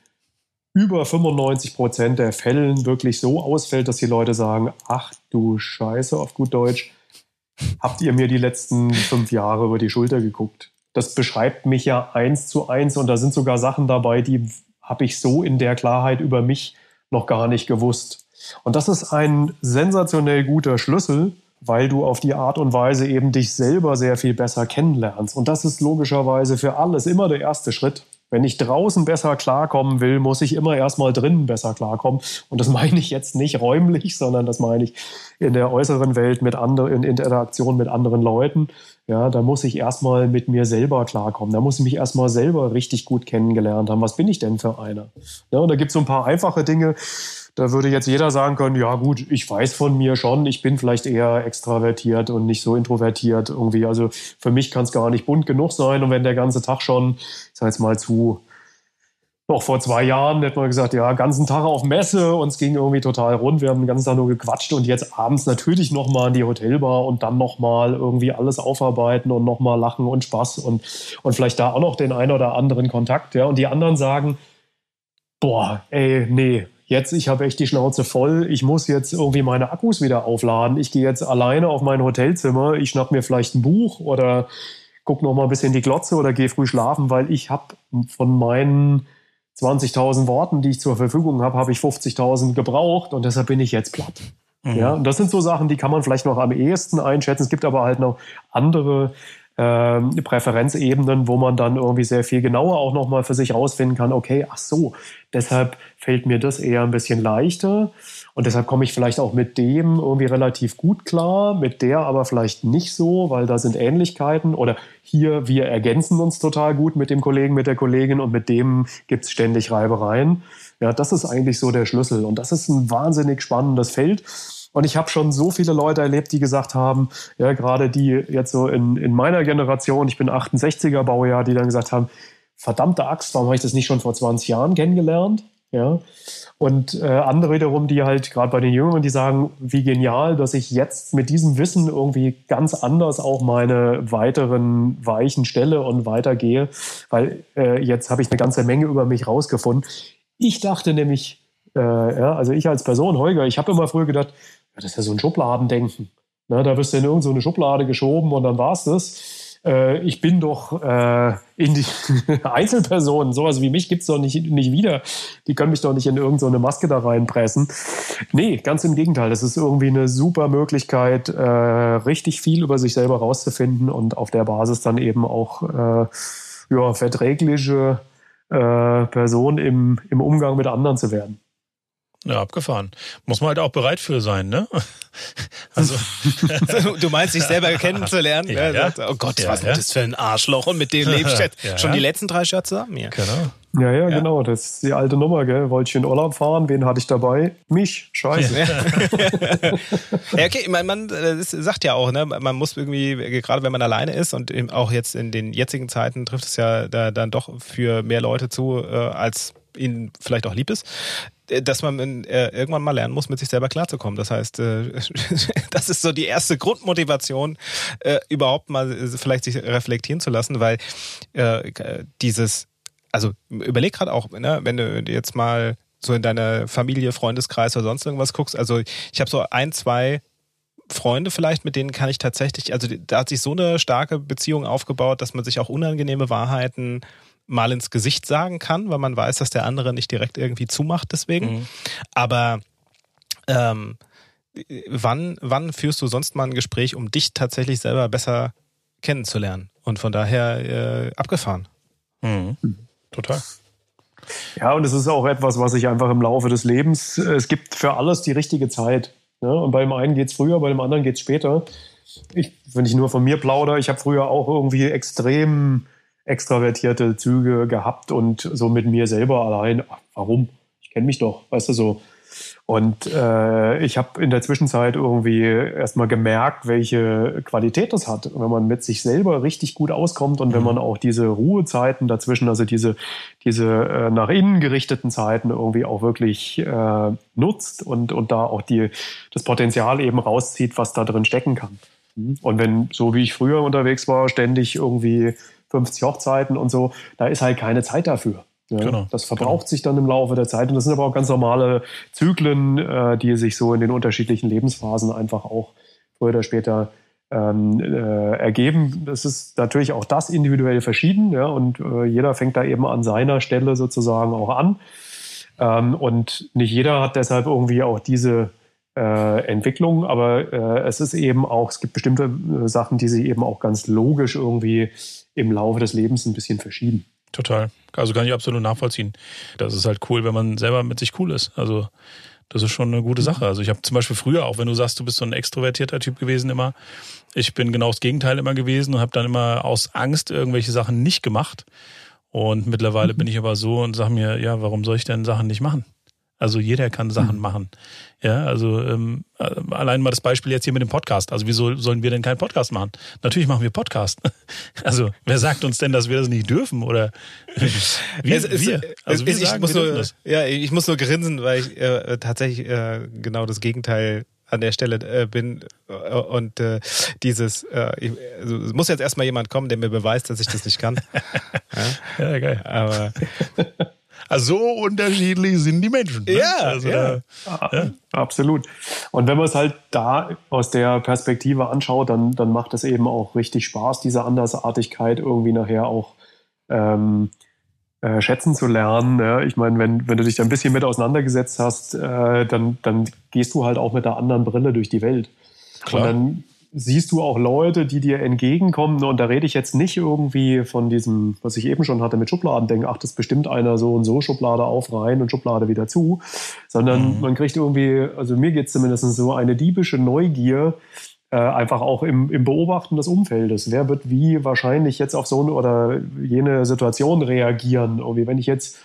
über 95 Prozent der Fällen wirklich so ausfällt, dass die Leute sagen, ach du Scheiße auf gut Deutsch, habt ihr mir die letzten fünf Jahre über die Schulter geguckt? Das beschreibt mich ja eins zu eins und da sind sogar Sachen dabei, die habe ich so in der Klarheit über mich noch gar nicht gewusst. Und das ist ein sensationell guter Schlüssel, weil du auf die Art und Weise eben dich selber sehr viel besser kennenlernst. Und das ist logischerweise für alles immer der erste Schritt. Wenn ich draußen besser klarkommen will, muss ich immer erstmal drinnen besser klarkommen. Und das [laughs] meine ich jetzt nicht räumlich, sondern das meine ich in der äußeren Welt mit anderen, in Interaktion mit anderen Leuten. Ja, da muss ich erstmal mit mir selber klarkommen. Da muss ich mich erstmal selber richtig gut kennengelernt haben. Was bin ich denn für einer? Ja, und da gibt es so ein paar einfache Dinge. Da würde jetzt jeder sagen können, ja gut, ich weiß von mir schon, ich bin vielleicht eher extravertiert und nicht so introvertiert irgendwie. Also für mich kann es gar nicht bunt genug sein. Und wenn der ganze Tag schon, ich sag jetzt mal zu, noch vor zwei Jahren hätte man gesagt, ja, ganzen Tag auf Messe und es ging irgendwie total rund. Wir haben den ganzen Tag nur gequatscht und jetzt abends natürlich nochmal in die Hotelbar und dann nochmal irgendwie alles aufarbeiten und nochmal lachen und Spaß und, und vielleicht da auch noch den einen oder anderen Kontakt. Ja. Und die anderen sagen, boah, ey, nee, jetzt, ich habe echt die Schnauze voll, ich muss jetzt irgendwie meine Akkus wieder aufladen. Ich gehe jetzt alleine auf mein Hotelzimmer, ich schnapp mir vielleicht ein Buch oder guck noch mal ein bisschen die Glotze oder gehe früh schlafen, weil ich habe von meinen 20.000 Worten, die ich zur Verfügung habe, habe ich 50.000 gebraucht und deshalb bin ich jetzt platt. Mhm. Ja, und das sind so Sachen, die kann man vielleicht noch am ehesten einschätzen. Es gibt aber halt noch andere äh, Präferenzebenen, wo man dann irgendwie sehr viel genauer auch nochmal für sich rausfinden kann, okay, ach so, deshalb fällt mir das eher ein bisschen leichter und deshalb komme ich vielleicht auch mit dem irgendwie relativ gut klar, mit der aber vielleicht nicht so, weil da sind Ähnlichkeiten oder hier, wir ergänzen uns total gut mit dem Kollegen, mit der Kollegin und mit dem gibt es ständig Reibereien. Ja, das ist eigentlich so der Schlüssel und das ist ein wahnsinnig spannendes Feld. Und ich habe schon so viele Leute erlebt, die gesagt haben, ja, gerade die jetzt so in, in meiner Generation, ich bin 68er Baujahr, die dann gesagt haben, verdammte Axt, warum habe ich das nicht schon vor 20 Jahren kennengelernt? Ja. Und äh, andere wiederum, die halt gerade bei den Jüngeren, die sagen, wie genial, dass ich jetzt mit diesem Wissen irgendwie ganz anders auch meine weiteren Weichen stelle und weitergehe, weil äh, jetzt habe ich eine ganze Menge über mich rausgefunden. Ich dachte nämlich, äh, ja, also ich als Person, Holger, ich habe immer früher gedacht, ja, das ist ja so ein Schubladendenken. Na, da wirst du in irgendeine Schublade geschoben und dann war's das. Äh, ich bin doch äh, in die [laughs] Einzelpersonen, sowas wie mich gibt's doch nicht, nicht wieder. Die können mich doch nicht in irgendeine so Maske da reinpressen. Nee, ganz im Gegenteil. Das ist irgendwie eine super Möglichkeit, äh, richtig viel über sich selber rauszufinden und auf der Basis dann eben auch äh, ja, verträgliche äh, Person im, im Umgang mit anderen zu werden. Ja, abgefahren. Muss man halt auch bereit für sein, ne? [laughs] Also. [laughs] du meinst, dich selber kennenzulernen? Ja, ja. Oh Gott, ja, was ist das für ein Arschloch und mit dem lebe ich [laughs] jetzt schon die letzten drei Jahre zusammen hier. Genau. Ja, ja, genau. Das ist die alte Nummer, gell? Wollte ich in Urlaub fahren? Wen hatte ich dabei? Mich. Scheiße. ja, okay. Man, man das sagt ja auch, ne? Man muss irgendwie, gerade wenn man alleine ist und auch jetzt in den jetzigen Zeiten trifft es ja da, dann doch für mehr Leute zu, äh, als ihnen vielleicht auch lieb ist, dass man äh, irgendwann mal lernen muss, mit sich selber klarzukommen. Das heißt, äh, [laughs] das ist so die erste Grundmotivation, äh, überhaupt mal äh, vielleicht sich reflektieren zu lassen, weil äh, dieses, also überleg gerade auch, ne, wenn du jetzt mal so in deiner Familie, Freundeskreis oder sonst irgendwas guckst. Also ich habe so ein, zwei Freunde vielleicht, mit denen kann ich tatsächlich, also da hat sich so eine starke Beziehung aufgebaut, dass man sich auch unangenehme Wahrheiten mal ins Gesicht sagen kann, weil man weiß, dass der andere nicht direkt irgendwie zumacht deswegen. Mhm. Aber ähm, wann, wann führst du sonst mal ein Gespräch, um dich tatsächlich selber besser kennenzulernen? Und von daher äh, abgefahren. Mhm. Total. Ja, und es ist auch etwas, was sich einfach im Laufe des Lebens, es gibt für alles die richtige Zeit. Ne? Und bei dem einen geht es früher, bei dem anderen geht es später. Ich, wenn ich nur von mir plaudere, ich habe früher auch irgendwie extrem extravertierte Züge gehabt und so mit mir selber allein. Ach, warum? Ich kenne mich doch, weißt du so. Und äh, ich habe in der Zwischenzeit irgendwie erstmal gemerkt, welche Qualität das hat, wenn man mit sich selber richtig gut auskommt und wenn mhm. man auch diese Ruhezeiten dazwischen, also diese, diese äh, nach innen gerichteten Zeiten irgendwie auch wirklich äh, nutzt und, und da auch die, das Potenzial eben rauszieht, was da drin stecken kann. Mhm. Und wenn, so wie ich früher unterwegs war, ständig irgendwie 50 Hochzeiten und so, da ist halt keine Zeit dafür. Ja, genau. Das verbraucht genau. sich dann im Laufe der Zeit und das sind aber auch ganz normale Zyklen, äh, die sich so in den unterschiedlichen Lebensphasen einfach auch früher oder später ähm, äh, ergeben. Das ist natürlich auch das individuell verschieden ja, und äh, jeder fängt da eben an seiner Stelle sozusagen auch an. Ähm, und nicht jeder hat deshalb irgendwie auch diese äh, Entwicklung, aber äh, es ist eben auch, es gibt bestimmte äh, Sachen, die sich eben auch ganz logisch irgendwie im Laufe des Lebens ein bisschen verschieben. Total. Also kann ich absolut nachvollziehen. Das ist halt cool, wenn man selber mit sich cool ist. Also das ist schon eine gute Sache. Also ich habe zum Beispiel früher, auch wenn du sagst, du bist so ein extrovertierter Typ gewesen immer, ich bin genau das Gegenteil immer gewesen und habe dann immer aus Angst irgendwelche Sachen nicht gemacht. Und mittlerweile mhm. bin ich aber so und sage mir, ja, warum soll ich denn Sachen nicht machen? Also jeder kann Sachen mhm. machen. Ja, also ähm, äh, allein mal das Beispiel jetzt hier mit dem Podcast. Also wieso sollen wir denn keinen Podcast machen? Natürlich machen wir Podcast. [laughs] Also wer sagt uns denn, dass wir das nicht dürfen? Oder wir? Es, wir. Also wir ich, sagen, muss wir nur, Ja, ich muss nur grinsen, weil ich äh, tatsächlich äh, genau das Gegenteil an der Stelle äh, bin äh, und äh, dieses äh, ich, also, es muss jetzt erstmal jemand kommen, der mir beweist, dass ich das nicht kann. [laughs] ja, ja geil. Aber also so unterschiedlich sind die Menschen. Ne? Ja, also, ja. ja. absolut. Und wenn man es halt da aus der Perspektive anschaut, dann, dann macht es eben auch richtig Spaß, diese Andersartigkeit irgendwie nachher auch ähm, äh, schätzen zu lernen. Ja? Ich meine, wenn, wenn du dich da ein bisschen mit auseinandergesetzt hast, äh, dann, dann gehst du halt auch mit der anderen Brille durch die Welt. Klar. Und dann siehst du auch Leute, die dir entgegenkommen. Und da rede ich jetzt nicht irgendwie von diesem, was ich eben schon hatte mit Schubladen, denken, ach, das bestimmt einer so und so, Schublade auf, rein und Schublade wieder zu. Sondern mhm. man kriegt irgendwie, also mir geht es zumindest so eine diebische Neugier, äh, einfach auch im, im Beobachten des Umfeldes. Wer wird wie wahrscheinlich jetzt auf so eine oder jene Situation reagieren? Irgendwie, wenn ich jetzt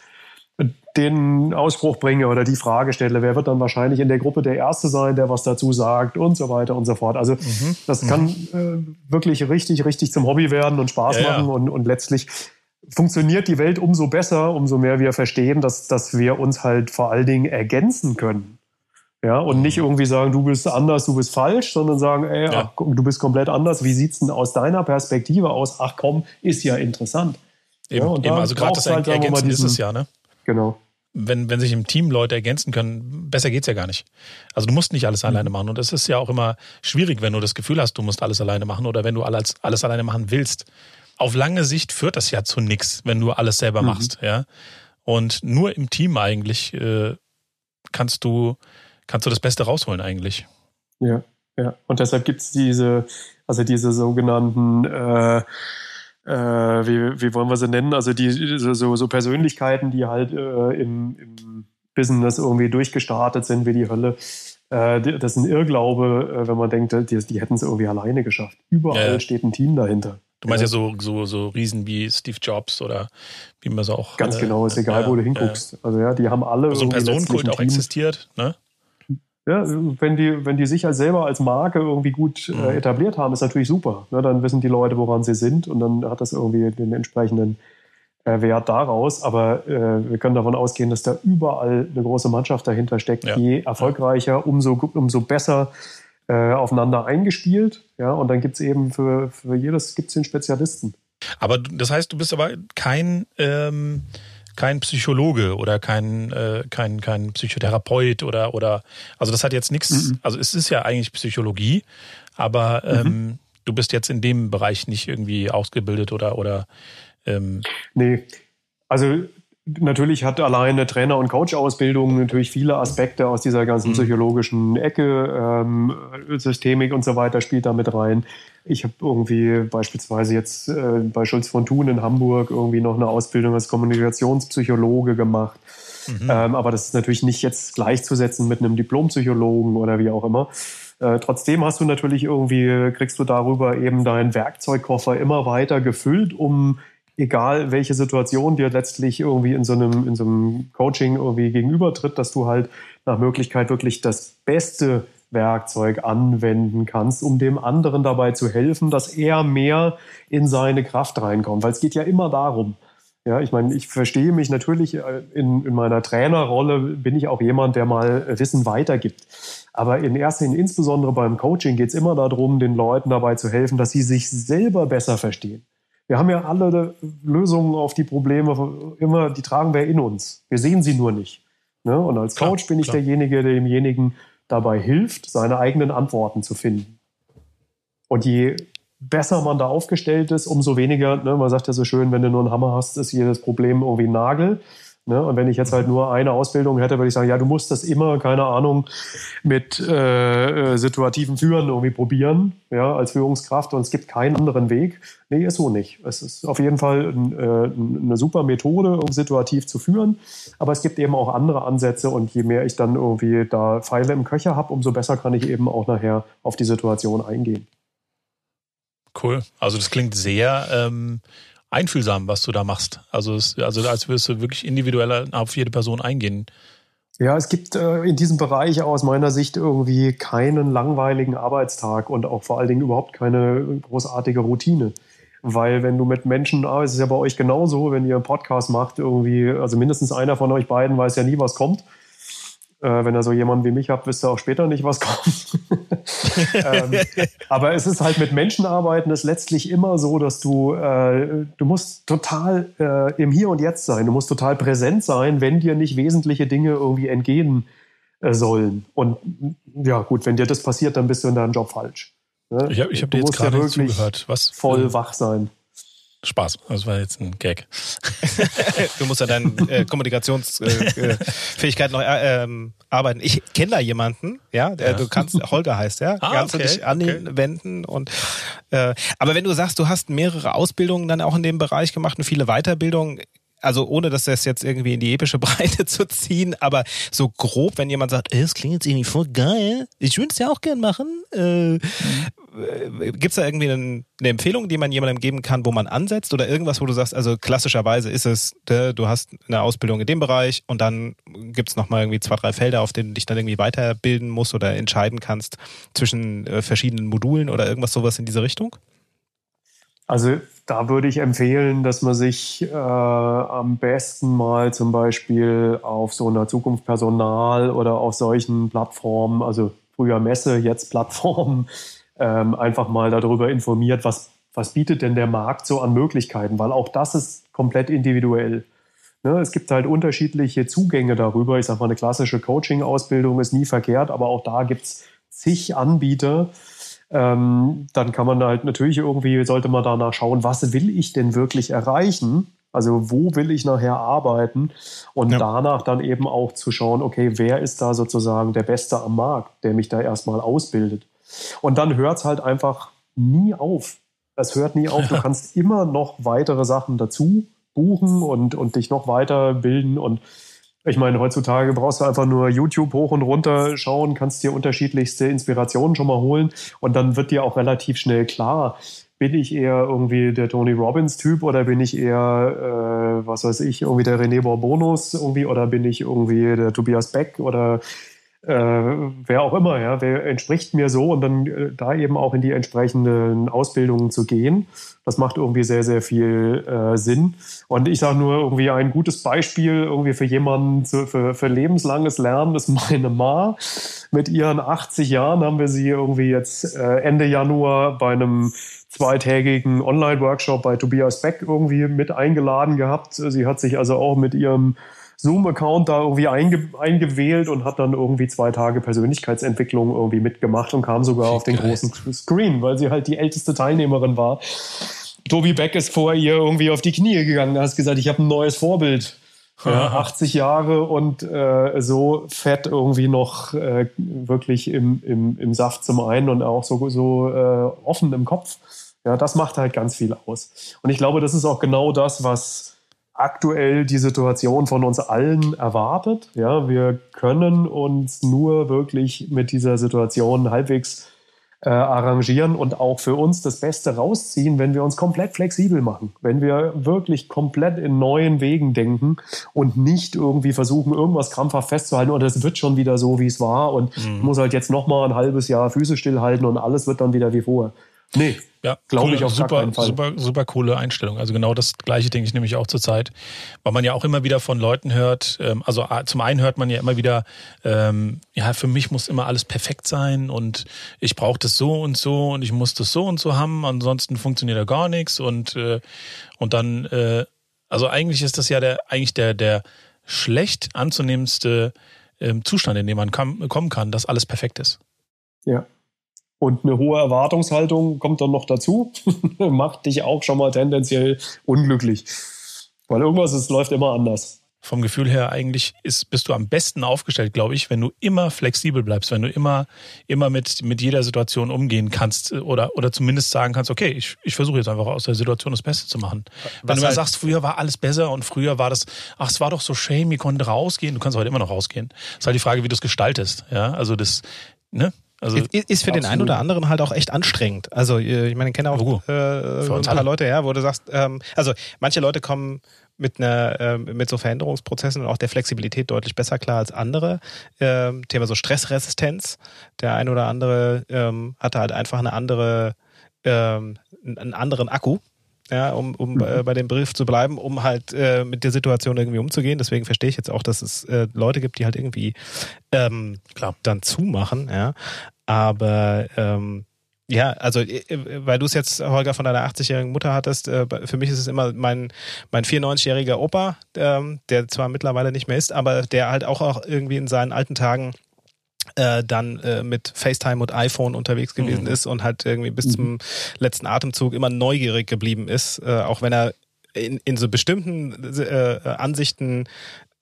den Ausspruch bringe oder die Frage stelle, wer wird dann wahrscheinlich in der Gruppe der Erste sein, der was dazu sagt und so weiter und so fort. Also mhm. das kann äh, wirklich richtig, richtig zum Hobby werden und Spaß ja, machen ja. Und, und letztlich funktioniert die Welt umso besser, umso mehr wir verstehen, dass, dass wir uns halt vor allen Dingen ergänzen können. Ja, und nicht mhm. irgendwie sagen, du bist anders, du bist falsch, sondern sagen, ey, ja. ach, du bist komplett anders. Wie sieht's denn aus deiner Perspektive aus? Ach komm, ist ja interessant. Eben, ja, eben also gerade das halt, Ergänzen diesen, ist es ja, ne? Genau. Wenn, wenn sich im Team Leute ergänzen können, besser geht's ja gar nicht. Also du musst nicht alles mhm. alleine machen. Und es ist ja auch immer schwierig, wenn du das Gefühl hast, du musst alles alleine machen oder wenn du alles, alles alleine machen willst. Auf lange Sicht führt das ja zu nichts, wenn du alles selber mhm. machst, ja. Und nur im Team eigentlich äh, kannst du, kannst du das Beste rausholen eigentlich. Ja, ja. Und deshalb gibt's diese, also diese sogenannten äh, äh, wie, wie wollen wir sie nennen? Also die so, so Persönlichkeiten, die halt äh, im, im Business irgendwie durchgestartet sind wie die Hölle. Äh, das ist ein Irrglaube, äh, wenn man denkt, die, die hätten es irgendwie alleine geschafft. Überall ja. steht ein Team dahinter. Du meinst ja, ja so, so, so Riesen wie Steve Jobs oder wie man so auch. Ganz alle, genau, ist egal, ja, wo du hinguckst. Also ja, die haben alle. So ein Personenkult auch existiert, ne? Ja, wenn die, wenn die sich als selber als Marke irgendwie gut äh, mhm. etabliert haben, ist natürlich super. Ne, dann wissen die Leute, woran sie sind und dann hat das irgendwie den entsprechenden äh, Wert daraus, aber äh, wir können davon ausgehen, dass da überall eine große Mannschaft dahinter steckt. Ja. Je erfolgreicher, umso, umso besser äh, aufeinander eingespielt. Ja, und dann gibt es eben für, für jedes gibt's den Spezialisten. Aber das heißt, du bist aber kein ähm, kein Psychologe oder kein, äh, kein, kein Psychotherapeut oder, oder also das hat jetzt nichts, mhm. also es ist ja eigentlich Psychologie, aber mhm. ähm, du bist jetzt in dem Bereich nicht irgendwie ausgebildet oder oder ähm Nee. Also Natürlich hat alleine Trainer- und Coach-Ausbildung natürlich viele Aspekte aus dieser ganzen mhm. psychologischen Ecke, ähm, Systemik und so weiter spielt da mit rein. Ich habe irgendwie beispielsweise jetzt äh, bei Schulz von Thun in Hamburg irgendwie noch eine Ausbildung als Kommunikationspsychologe gemacht. Mhm. Ähm, aber das ist natürlich nicht jetzt gleichzusetzen mit einem Diplompsychologen oder wie auch immer. Äh, trotzdem hast du natürlich irgendwie, kriegst du darüber eben deinen Werkzeugkoffer immer weiter gefüllt, um egal welche Situation dir letztlich irgendwie in so einem, in so einem Coaching irgendwie gegenübertritt, dass du halt nach Möglichkeit wirklich das beste Werkzeug anwenden kannst, um dem anderen dabei zu helfen, dass er mehr in seine Kraft reinkommt. Weil es geht ja immer darum. Ja, ich meine, ich verstehe mich natürlich äh, in, in meiner Trainerrolle bin ich auch jemand, der mal Wissen weitergibt. Aber in erster Linie, insbesondere beim Coaching, geht es immer darum, den Leuten dabei zu helfen, dass sie sich selber besser verstehen. Wir haben ja alle Lösungen auf die Probleme immer, die tragen wir in uns. Wir sehen sie nur nicht. Ne? Und als Coach klar, bin ich klar. derjenige, der demjenigen dabei hilft, seine eigenen Antworten zu finden. Und je besser man da aufgestellt ist, umso weniger, ne, man sagt ja so schön, wenn du nur einen Hammer hast, ist jedes Problem irgendwie ein Nagel. Ne? Und wenn ich jetzt halt nur eine Ausbildung hätte, würde ich sagen, ja, du musst das immer, keine Ahnung, mit äh, äh, situativen Führen irgendwie probieren, ja, als Führungskraft und es gibt keinen anderen Weg. Nee, ist so nicht. Es ist auf jeden Fall ein, äh, eine super Methode, um situativ zu führen, aber es gibt eben auch andere Ansätze und je mehr ich dann irgendwie da Pfeile im Köcher habe, umso besser kann ich eben auch nachher auf die Situation eingehen. Cool. Also das klingt sehr ähm, einfühlsam, was du da machst. Also, es, also als würdest du wirklich individuell auf jede Person eingehen. Ja, es gibt äh, in diesem Bereich aus meiner Sicht irgendwie keinen langweiligen Arbeitstag und auch vor allen Dingen überhaupt keine großartige Routine. Weil wenn du mit Menschen arbeitest, ist ja bei euch genauso, wenn ihr einen Podcast macht, irgendwie, also mindestens einer von euch beiden weiß ja nie, was kommt. Äh, wenn ihr so jemanden wie mich habt, wisst ihr auch später nicht, was kommt. [laughs] ähm, aber es ist halt mit Menschen arbeiten, ist letztlich immer so, dass du, äh, du musst total äh, im Hier und Jetzt sein. Du musst total präsent sein, wenn dir nicht wesentliche Dinge irgendwie entgehen äh, sollen. Und ja, gut, wenn dir das passiert, dann bist du in deinem Job falsch. Ne? Ich habe hab dir jetzt gerade ja zugehört. Was? Voll wach sein. Spaß. Das war jetzt ein Gag. [laughs] du musst ja deine äh, Kommunikationsfähigkeit äh, noch äh, ähm, arbeiten. Ich kenne da jemanden, ja, der, ja. du kannst, Holger heißt der, ah, kannst okay, du dich an ihn okay. wenden und äh, aber wenn du sagst, du hast mehrere Ausbildungen dann auch in dem Bereich gemacht und viele Weiterbildungen, also ohne dass das jetzt irgendwie in die epische [laughs] Breite zu ziehen, aber so grob, wenn jemand sagt, es klingt jetzt irgendwie voll geil, ich würde es ja auch gern machen, äh, mhm. gibt es da irgendwie eine, eine, Empfehlung, die man jemandem geben kann, wo man ansetzt oder irgendwas, wo du sagst, also klassischerweise ist es, du hast eine Ausbildung in dem Bereich und dann gibt es nochmal irgendwie zwei, drei Felder, auf denen du dich dann irgendwie weiterbilden musst oder entscheiden kannst zwischen äh, verschiedenen Modulen oder irgendwas sowas in diese Richtung? Also da würde ich empfehlen, dass man sich äh, am besten mal zum Beispiel auf so einer Zukunft Personal oder auf solchen Plattformen, also früher Messe, jetzt Plattformen, [laughs] ähm, einfach mal darüber informiert, was, was bietet denn der Markt so an Möglichkeiten, weil auch das ist komplett individuell. Ne, es gibt halt unterschiedliche Zugänge darüber. Ich sage mal, eine klassische Coaching-Ausbildung ist nie verkehrt, aber auch da gibt es zig Anbieter ähm, dann kann man halt natürlich irgendwie, sollte man danach schauen, was will ich denn wirklich erreichen? Also wo will ich nachher arbeiten? Und ja. danach dann eben auch zu schauen, okay, wer ist da sozusagen der Beste am Markt, der mich da erstmal ausbildet? Und dann hört es halt einfach nie auf. Es hört nie auf. Du [laughs] kannst immer noch weitere Sachen dazu buchen und, und dich noch weiterbilden und ich meine, heutzutage brauchst du einfach nur YouTube hoch und runter schauen, kannst dir unterschiedlichste Inspirationen schon mal holen und dann wird dir auch relativ schnell klar, bin ich eher irgendwie der Tony Robbins-Typ oder bin ich eher, äh, was weiß ich, irgendwie der René Borbonus irgendwie oder bin ich irgendwie der Tobias Beck oder äh, wer auch immer, ja, wer entspricht mir so und dann äh, da eben auch in die entsprechenden Ausbildungen zu gehen. Das macht irgendwie sehr, sehr viel äh, Sinn. Und ich sage nur irgendwie ein gutes Beispiel irgendwie für jemanden zu, für, für lebenslanges Lernen ist meine Ma. Mit ihren 80 Jahren haben wir sie irgendwie jetzt äh, Ende Januar bei einem zweitägigen Online-Workshop bei Tobias Beck irgendwie mit eingeladen gehabt. Sie hat sich also auch mit ihrem Zoom-Account da irgendwie einge eingewählt und hat dann irgendwie zwei Tage Persönlichkeitsentwicklung irgendwie mitgemacht und kam sogar auf den großen Screen, weil sie halt die älteste Teilnehmerin war. Tobi Beck ist vor ihr irgendwie auf die Knie gegangen. Da hast gesagt, ich habe ein neues Vorbild. Ja, 80 Jahre und äh, so fett irgendwie noch äh, wirklich im, im, im Saft zum einen und auch so, so äh, offen im Kopf. Ja, das macht halt ganz viel aus. Und ich glaube, das ist auch genau das, was aktuell die Situation von uns allen erwartet. Ja, wir können uns nur wirklich mit dieser Situation halbwegs äh, arrangieren und auch für uns das Beste rausziehen, wenn wir uns komplett flexibel machen, wenn wir wirklich komplett in neuen Wegen denken und nicht irgendwie versuchen, irgendwas krampfhaft festzuhalten oder es wird schon wieder so, wie es war und mhm. muss halt jetzt nochmal ein halbes Jahr Füße stillhalten und alles wird dann wieder wie vorher. Nee, ja, glaube ich auf super, super, super coole Einstellung. Also genau das Gleiche denke ich nämlich auch zur Zeit, weil man ja auch immer wieder von Leuten hört. Ähm, also zum einen hört man ja immer wieder, ähm, ja, für mich muss immer alles perfekt sein und ich brauche das so und so und ich muss das so und so haben, ansonsten funktioniert da gar nichts und äh, und dann, äh, also eigentlich ist das ja der eigentlich der der schlecht anzunehmendste ähm, Zustand, in dem man kommen kann, dass alles perfekt ist. Ja, und eine hohe Erwartungshaltung kommt dann noch dazu, [laughs] macht dich auch schon mal tendenziell unglücklich. Weil irgendwas ist, läuft immer anders. Vom Gefühl her eigentlich ist, bist du am besten aufgestellt, glaube ich, wenn du immer flexibel bleibst, wenn du immer, immer mit, mit jeder Situation umgehen kannst oder, oder zumindest sagen kannst, okay, ich, ich versuche jetzt einfach aus der Situation das Beste zu machen. Was wenn du mal halt sagst, früher war alles besser und früher war das, ach, es war doch so shame, ich konnte rausgehen, du kannst heute immer noch rausgehen. Das ist halt die Frage, wie du es gestaltest. Ja, also das, ne? Also ist, ist für den einen oder anderen halt auch echt anstrengend. Also äh, ich meine, ich kenne auch äh, ein paar Leute, ja, wo du sagst, ähm, also manche Leute kommen mit einer äh, mit so Veränderungsprozessen und auch der Flexibilität deutlich besser klar als andere. Ähm, Thema so Stressresistenz. Der eine oder andere ähm, hatte halt einfach eine andere ähm, einen anderen Akku, ja, um, um mhm. äh, bei dem Brief zu bleiben, um halt äh, mit der Situation irgendwie umzugehen. Deswegen verstehe ich jetzt auch, dass es äh, Leute gibt, die halt irgendwie ähm, Klar. dann zumachen, ja. Aber ähm, ja, also äh, weil du es jetzt, Holger, von deiner 80-jährigen Mutter hattest, äh, für mich ist es immer mein, mein 94-jähriger Opa, ähm, der zwar mittlerweile nicht mehr ist, aber der halt auch, auch irgendwie in seinen alten Tagen äh, dann äh, mit FaceTime und iPhone unterwegs gewesen mhm. ist und halt irgendwie bis mhm. zum letzten Atemzug immer neugierig geblieben ist, äh, auch wenn er in, in so bestimmten äh, Ansichten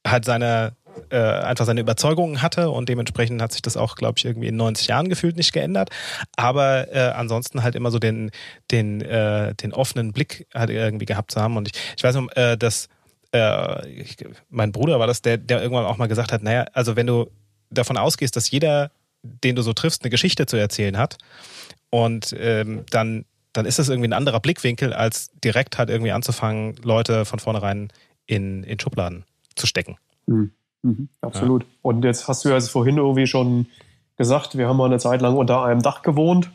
halt seine äh, einfach seine Überzeugungen hatte und dementsprechend hat sich das auch, glaube ich, irgendwie in 90 Jahren gefühlt nicht geändert. Aber äh, ansonsten halt immer so den, den, äh, den offenen Blick halt irgendwie gehabt zu haben. Und ich, ich weiß noch, äh, dass ich, mein Bruder war das, der, der irgendwann auch mal gesagt hat, naja, also wenn du davon ausgehst, dass jeder, den du so triffst, eine Geschichte zu erzählen hat und ähm, dann, dann ist das irgendwie ein anderer Blickwinkel, als direkt halt irgendwie anzufangen, Leute von vornherein in, in Schubladen zu stecken. Mhm. Mhm, absolut. Ja. Und jetzt hast du ja vorhin irgendwie schon gesagt, wir haben mal eine Zeit lang unter einem Dach gewohnt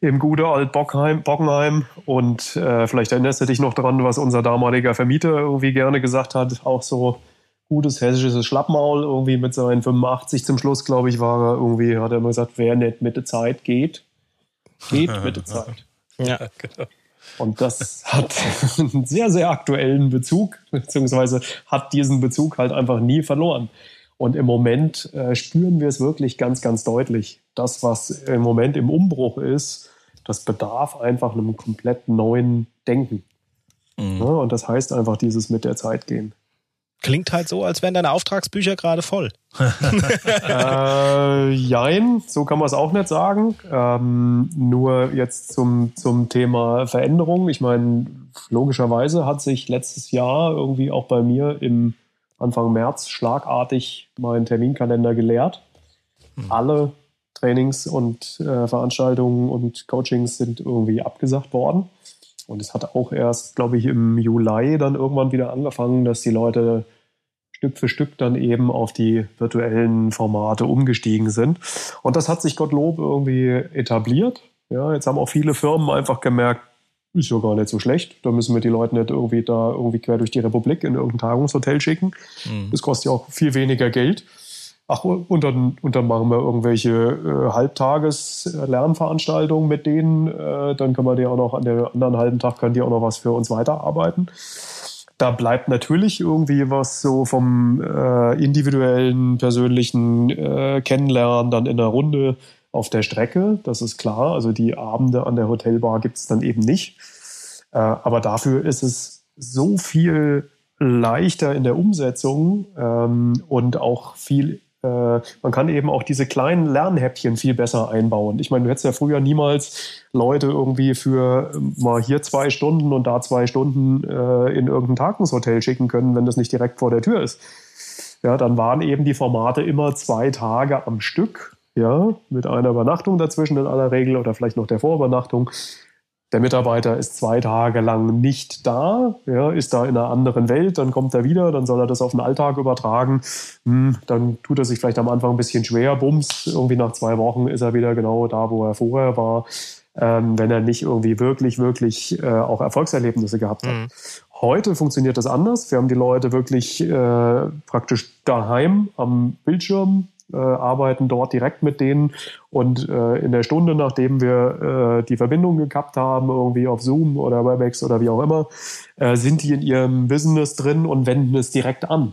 im gute Alt Bockenheim. Und äh, vielleicht erinnerst du dich noch dran, was unser damaliger Vermieter irgendwie gerne gesagt hat. Auch so gutes hessisches Schlappmaul, irgendwie mit seinen 85 zum Schluss, glaube ich, war er irgendwie, hat er immer gesagt, wer nicht mit der Zeit geht, geht mit der [laughs] Zeit. Ja, genau. Und das hat einen sehr, sehr aktuellen Bezug, beziehungsweise hat diesen Bezug halt einfach nie verloren. Und im Moment äh, spüren wir es wirklich ganz, ganz deutlich. Das, was im Moment im Umbruch ist, das bedarf einfach einem komplett neuen Denken. Mhm. Ja, und das heißt einfach dieses mit der Zeit gehen. Klingt halt so, als wären deine Auftragsbücher gerade voll. [laughs] äh, jein, so kann man es auch nicht sagen. Ähm, nur jetzt zum, zum Thema Veränderung. Ich meine, logischerweise hat sich letztes Jahr irgendwie auch bei mir im Anfang März schlagartig mein Terminkalender geleert. Mhm. Alle Trainings und äh, Veranstaltungen und Coachings sind irgendwie abgesagt worden. Und es hat auch erst, glaube ich, im Juli dann irgendwann wieder angefangen, dass die Leute Stück für Stück dann eben auf die virtuellen Formate umgestiegen sind. Und das hat sich Gottlob irgendwie etabliert. Ja, jetzt haben auch viele Firmen einfach gemerkt, ist ja gar nicht so schlecht. Da müssen wir die Leute nicht irgendwie da irgendwie quer durch die Republik in irgendein Tagungshotel schicken. Mhm. Das kostet ja auch viel weniger Geld. Ach, und dann, und dann machen wir irgendwelche äh, Halbtages-Lernveranstaltungen mit denen. Äh, dann können wir die auch noch an dem anderen halben Tag können die auch noch was für uns weiterarbeiten. Da bleibt natürlich irgendwie was so vom äh, individuellen, persönlichen äh, Kennenlernen dann in der Runde auf der Strecke. Das ist klar. Also die Abende an der Hotelbar gibt es dann eben nicht. Äh, aber dafür ist es so viel leichter in der Umsetzung ähm, und auch viel äh, man kann eben auch diese kleinen Lernhäppchen viel besser einbauen. Ich meine, du hättest ja früher niemals Leute irgendwie für ähm, mal hier zwei Stunden und da zwei Stunden äh, in irgendein Tagungshotel schicken können, wenn das nicht direkt vor der Tür ist. Ja, dann waren eben die Formate immer zwei Tage am Stück, ja, mit einer Übernachtung dazwischen in aller Regel oder vielleicht noch der Vorübernachtung der Mitarbeiter ist zwei Tage lang nicht da, ja, ist da in einer anderen Welt, dann kommt er wieder, dann soll er das auf den Alltag übertragen. Hm, dann tut er sich vielleicht am Anfang ein bisschen schwer, bums, irgendwie nach zwei Wochen ist er wieder genau da, wo er vorher war, ähm, wenn er nicht irgendwie wirklich, wirklich äh, auch Erfolgserlebnisse gehabt hat. Mhm. Heute funktioniert das anders. Wir haben die Leute wirklich äh, praktisch daheim am Bildschirm äh, arbeiten dort direkt mit denen und äh, in der Stunde, nachdem wir äh, die Verbindung gekappt haben, irgendwie auf Zoom oder Webex oder wie auch immer, äh, sind die in ihrem Business drin und wenden es direkt an.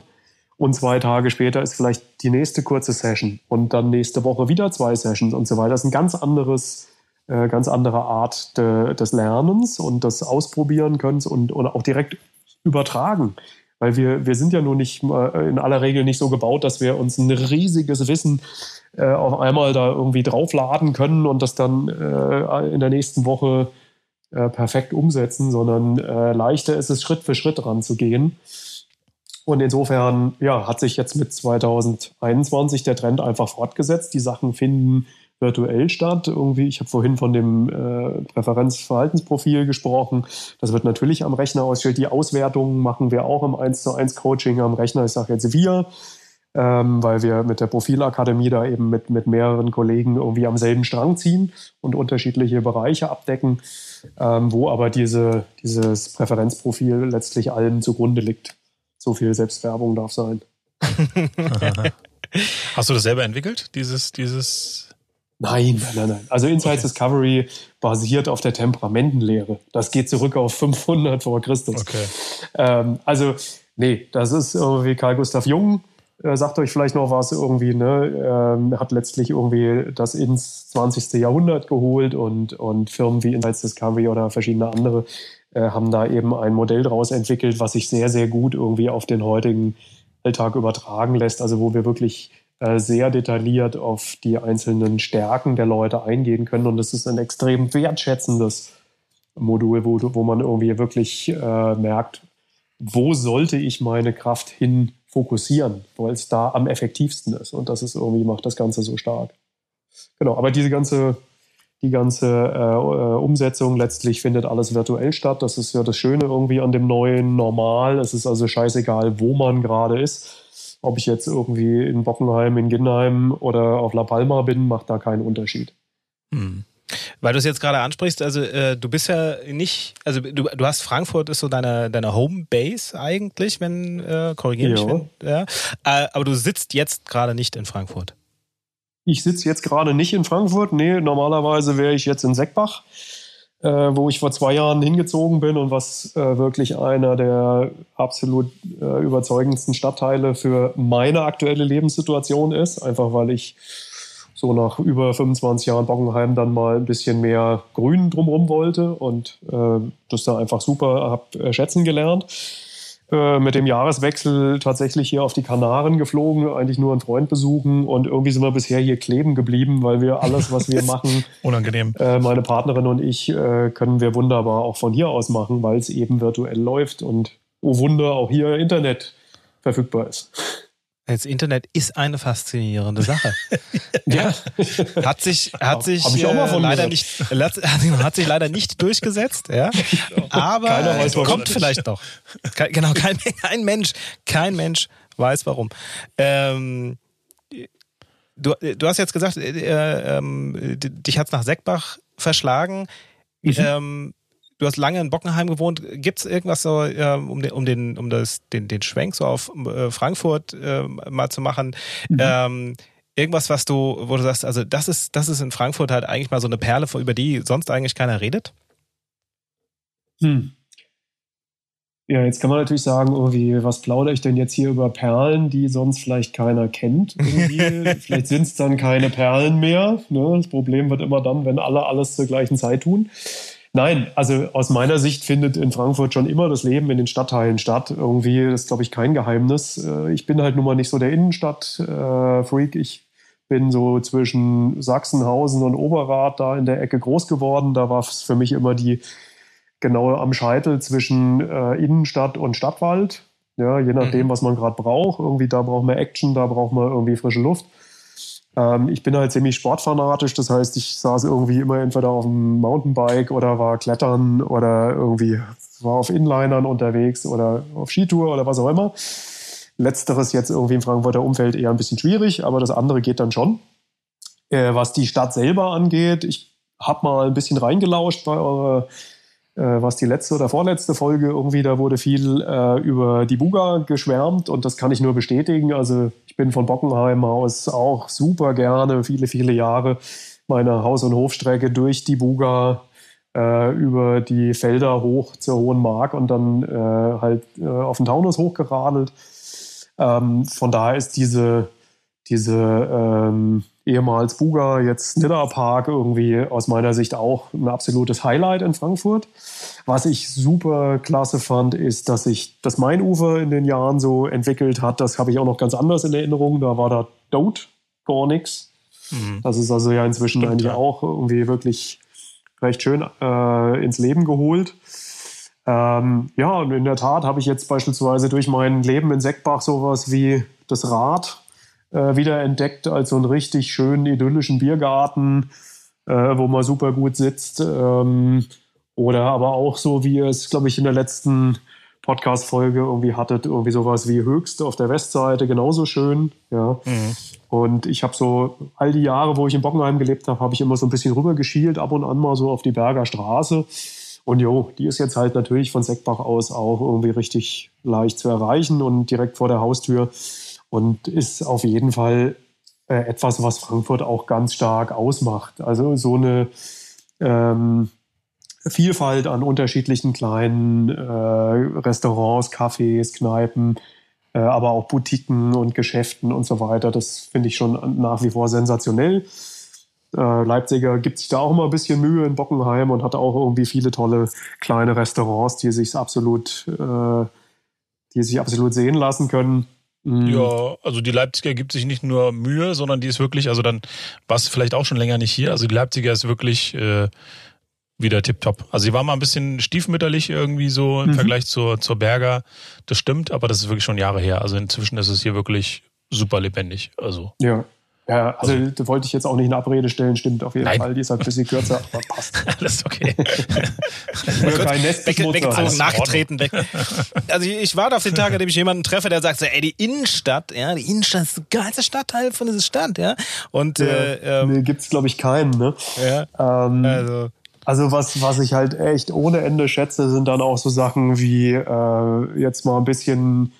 Und zwei Tage später ist vielleicht die nächste kurze Session und dann nächste Woche wieder zwei Sessions und so weiter. Das ist ein ganz anderes, äh, ganz andere Art de, des Lernens und des Ausprobieren können und, und auch direkt übertragen. Weil wir, wir sind ja nun nicht äh, in aller Regel nicht so gebaut, dass wir uns ein riesiges Wissen äh, auf einmal da irgendwie draufladen können und das dann äh, in der nächsten Woche äh, perfekt umsetzen, sondern äh, leichter ist es, Schritt für Schritt ranzugehen. Und insofern ja, hat sich jetzt mit 2021 der Trend einfach fortgesetzt. Die Sachen finden virtuell statt. Irgendwie, ich habe vorhin von dem äh, Präferenzverhaltensprofil gesprochen. Das wird natürlich am Rechner ausgestellt. Die Auswertungen machen wir auch im 1 zu 1 Coaching am Rechner. Ich sage jetzt wir, ähm, weil wir mit der Profilakademie da eben mit, mit mehreren Kollegen irgendwie am selben Strang ziehen und unterschiedliche Bereiche abdecken, ähm, wo aber diese, dieses Präferenzprofil letztlich allen zugrunde liegt. So viel Selbstwerbung darf sein. [laughs] [laughs] Hast du das selber entwickelt, dieses, dieses Nein, nein, nein, nein. Also Insights okay. Discovery basiert auf der Temperamentenlehre. Das geht zurück auf 500 vor Christus. Okay. Ähm, also, nee, das ist irgendwie Karl Gustav Jung. Äh, sagt euch vielleicht noch was irgendwie, ne? Ähm, hat letztlich irgendwie das ins 20. Jahrhundert geholt und, und Firmen wie Insights Discovery oder verschiedene andere äh, haben da eben ein Modell daraus entwickelt, was sich sehr, sehr gut irgendwie auf den heutigen Alltag übertragen lässt. Also wo wir wirklich sehr detailliert auf die einzelnen Stärken der Leute eingehen können. Und es ist ein extrem wertschätzendes Modul, wo, wo man irgendwie wirklich äh, merkt, wo sollte ich meine Kraft hin fokussieren, weil es da am effektivsten ist. Und das ist irgendwie, macht das Ganze so stark. Genau, aber diese ganze, die ganze äh, äh Umsetzung letztlich findet alles virtuell statt. Das ist ja das Schöne irgendwie an dem neuen Normal. Es ist also scheißegal, wo man gerade ist ob ich jetzt irgendwie in Bockenheim, in Ginnheim oder auf La Palma bin, macht da keinen Unterschied. Hm. Weil du es jetzt gerade ansprichst, also äh, du bist ja nicht, also du, du hast Frankfurt ist so deine, deine Homebase eigentlich, wenn, äh, korrigiere mich, wenn, ja. Äh, aber du sitzt jetzt gerade nicht in Frankfurt. Ich sitze jetzt gerade nicht in Frankfurt, nee, normalerweise wäre ich jetzt in Seckbach äh, wo ich vor zwei Jahren hingezogen bin und was äh, wirklich einer der absolut äh, überzeugendsten Stadtteile für meine aktuelle Lebenssituation ist. Einfach weil ich so nach über 25 Jahren Bockenheim dann mal ein bisschen mehr Grün drumherum wollte und äh, das da einfach super habe schätzen gelernt. Äh, mit dem Jahreswechsel tatsächlich hier auf die Kanaren geflogen, eigentlich nur einen Freund besuchen und irgendwie sind wir bisher hier kleben geblieben, weil wir alles, was wir [laughs] machen, unangenehm. Äh, meine Partnerin und ich äh, können wir wunderbar auch von hier aus machen, weil es eben virtuell läuft und oh Wunder auch hier Internet verfügbar ist. Das Internet ist eine faszinierende Sache. [laughs] ja. Hat sich, hat sich äh, leider nicht, [laughs] hat sich leider nicht durchgesetzt, ja. Aber weiß, kommt vielleicht noch. Genau, kein, kein Mensch, kein Mensch weiß warum. Ähm, du, du hast jetzt gesagt, äh, äh, dich hat's nach Seckbach verschlagen. Mhm. Ähm, du hast lange in Bockenheim gewohnt. Gibt es irgendwas so, äh, um, den, um, den, um das, den, den Schwenk so auf äh, Frankfurt äh, mal zu machen? Mhm. Ähm, irgendwas, was du, wo du sagst, also das ist, das ist in Frankfurt halt eigentlich mal so eine Perle, über die sonst eigentlich keiner redet? Hm. Ja, jetzt kann man natürlich sagen, irgendwie, was plaudere ich denn jetzt hier über Perlen, die sonst vielleicht keiner kennt? [laughs] vielleicht sind es dann keine Perlen mehr. Ne? Das Problem wird immer dann, wenn alle alles zur gleichen Zeit tun. Nein, also aus meiner Sicht findet in Frankfurt schon immer das Leben in den Stadtteilen statt. Irgendwie, das ist, glaube ich, kein Geheimnis. Äh, ich bin halt nun mal nicht so der Innenstadt-Freak. Ich bin so zwischen Sachsenhausen und Oberrad da in der Ecke groß geworden. Da war es für mich immer die genau am Scheitel zwischen äh, Innenstadt und Stadtwald. Ja, je nachdem, mhm. was man gerade braucht. Irgendwie da braucht man Action, da braucht man irgendwie frische Luft. Ähm, ich bin halt ziemlich sportfanatisch, das heißt, ich saß irgendwie immer entweder auf dem Mountainbike oder war klettern oder irgendwie war auf Inlinern unterwegs oder auf Skitour oder was auch immer. Letzteres jetzt irgendwie im Frankfurter Umfeld eher ein bisschen schwierig, aber das andere geht dann schon. Äh, was die Stadt selber angeht, ich habe mal ein bisschen reingelauscht bei eurer was die letzte oder vorletzte Folge irgendwie, da wurde viel äh, über die Buga geschwärmt und das kann ich nur bestätigen. Also ich bin von Bockenheim aus auch super gerne viele, viele Jahre meine Haus- und Hofstrecke durch die Buga äh, über die Felder hoch zur Hohen Mark und dann äh, halt äh, auf den Taunus hochgeradelt. Ähm, von daher ist diese, diese ähm, ehemals Buga, jetzt Nidda Park irgendwie aus meiner Sicht auch ein absolutes Highlight in Frankfurt. Was ich super klasse fand, ist, dass sich das Mainufer in den Jahren so entwickelt hat. Das habe ich auch noch ganz anders in Erinnerung. Da war da Dote gar nichts. Mhm. Das ist also ja inzwischen Stimmt, eigentlich ja. auch irgendwie wirklich recht schön äh, ins Leben geholt. Ähm, ja, und in der Tat habe ich jetzt beispielsweise durch mein Leben in Seckbach sowas wie das Rad äh, wieder entdeckt als so einen richtig schönen, idyllischen Biergarten, äh, wo man super gut sitzt. Ähm, oder aber auch so, wie ihr es, glaube ich, in der letzten Podcast-Folge irgendwie hattet, irgendwie sowas wie Höchst auf der Westseite, genauso schön. Ja. Mhm. Und ich habe so all die Jahre, wo ich in Bockenheim gelebt habe, habe ich immer so ein bisschen rüber geschielt, ab und an mal so auf die Berger Straße. Und jo, die ist jetzt halt natürlich von Seckbach aus auch irgendwie richtig leicht zu erreichen und direkt vor der Haustür und ist auf jeden Fall äh, etwas, was Frankfurt auch ganz stark ausmacht. Also so eine ähm, Vielfalt an unterschiedlichen kleinen äh, Restaurants, Cafés, Kneipen, äh, aber auch Boutiquen und Geschäften und so weiter. Das finde ich schon nach wie vor sensationell. Äh, Leipziger gibt sich da auch immer ein bisschen Mühe in Bockenheim und hat auch irgendwie viele tolle kleine Restaurants, die sich absolut, äh, die sich absolut sehen lassen können. Mhm. Ja, also die Leipziger gibt sich nicht nur Mühe, sondern die ist wirklich, also dann war es vielleicht auch schon länger nicht hier. Also die Leipziger ist wirklich äh, wieder tipptopp. Also sie war mal ein bisschen stiefmütterlich irgendwie so im mhm. Vergleich zur, zur Berger. Das stimmt, aber das ist wirklich schon Jahre her. Also inzwischen ist es hier wirklich super lebendig. Also. Ja. Ja, also, also da wollte ich jetzt auch nicht in Abrede stellen, stimmt auf jeden Nein. Fall. Die ist halt ein bisschen kürzer, aber passt. [laughs] Alles okay. kein Nest weg, weggezogen, nachgetreten, weg. Also ich warte auf den Tag, an dem ich jemanden treffe, der sagt so, ey, die Innenstadt, ja, die Innenstadt ist der geilste Stadtteil von dieser Stadt, ja. Und ja, äh, ähm, nee, gibt's glaube ich keinen, ne? Ja. Ähm, also also was, was ich halt echt ohne Ende schätze, sind dann auch so Sachen wie äh, jetzt mal ein bisschen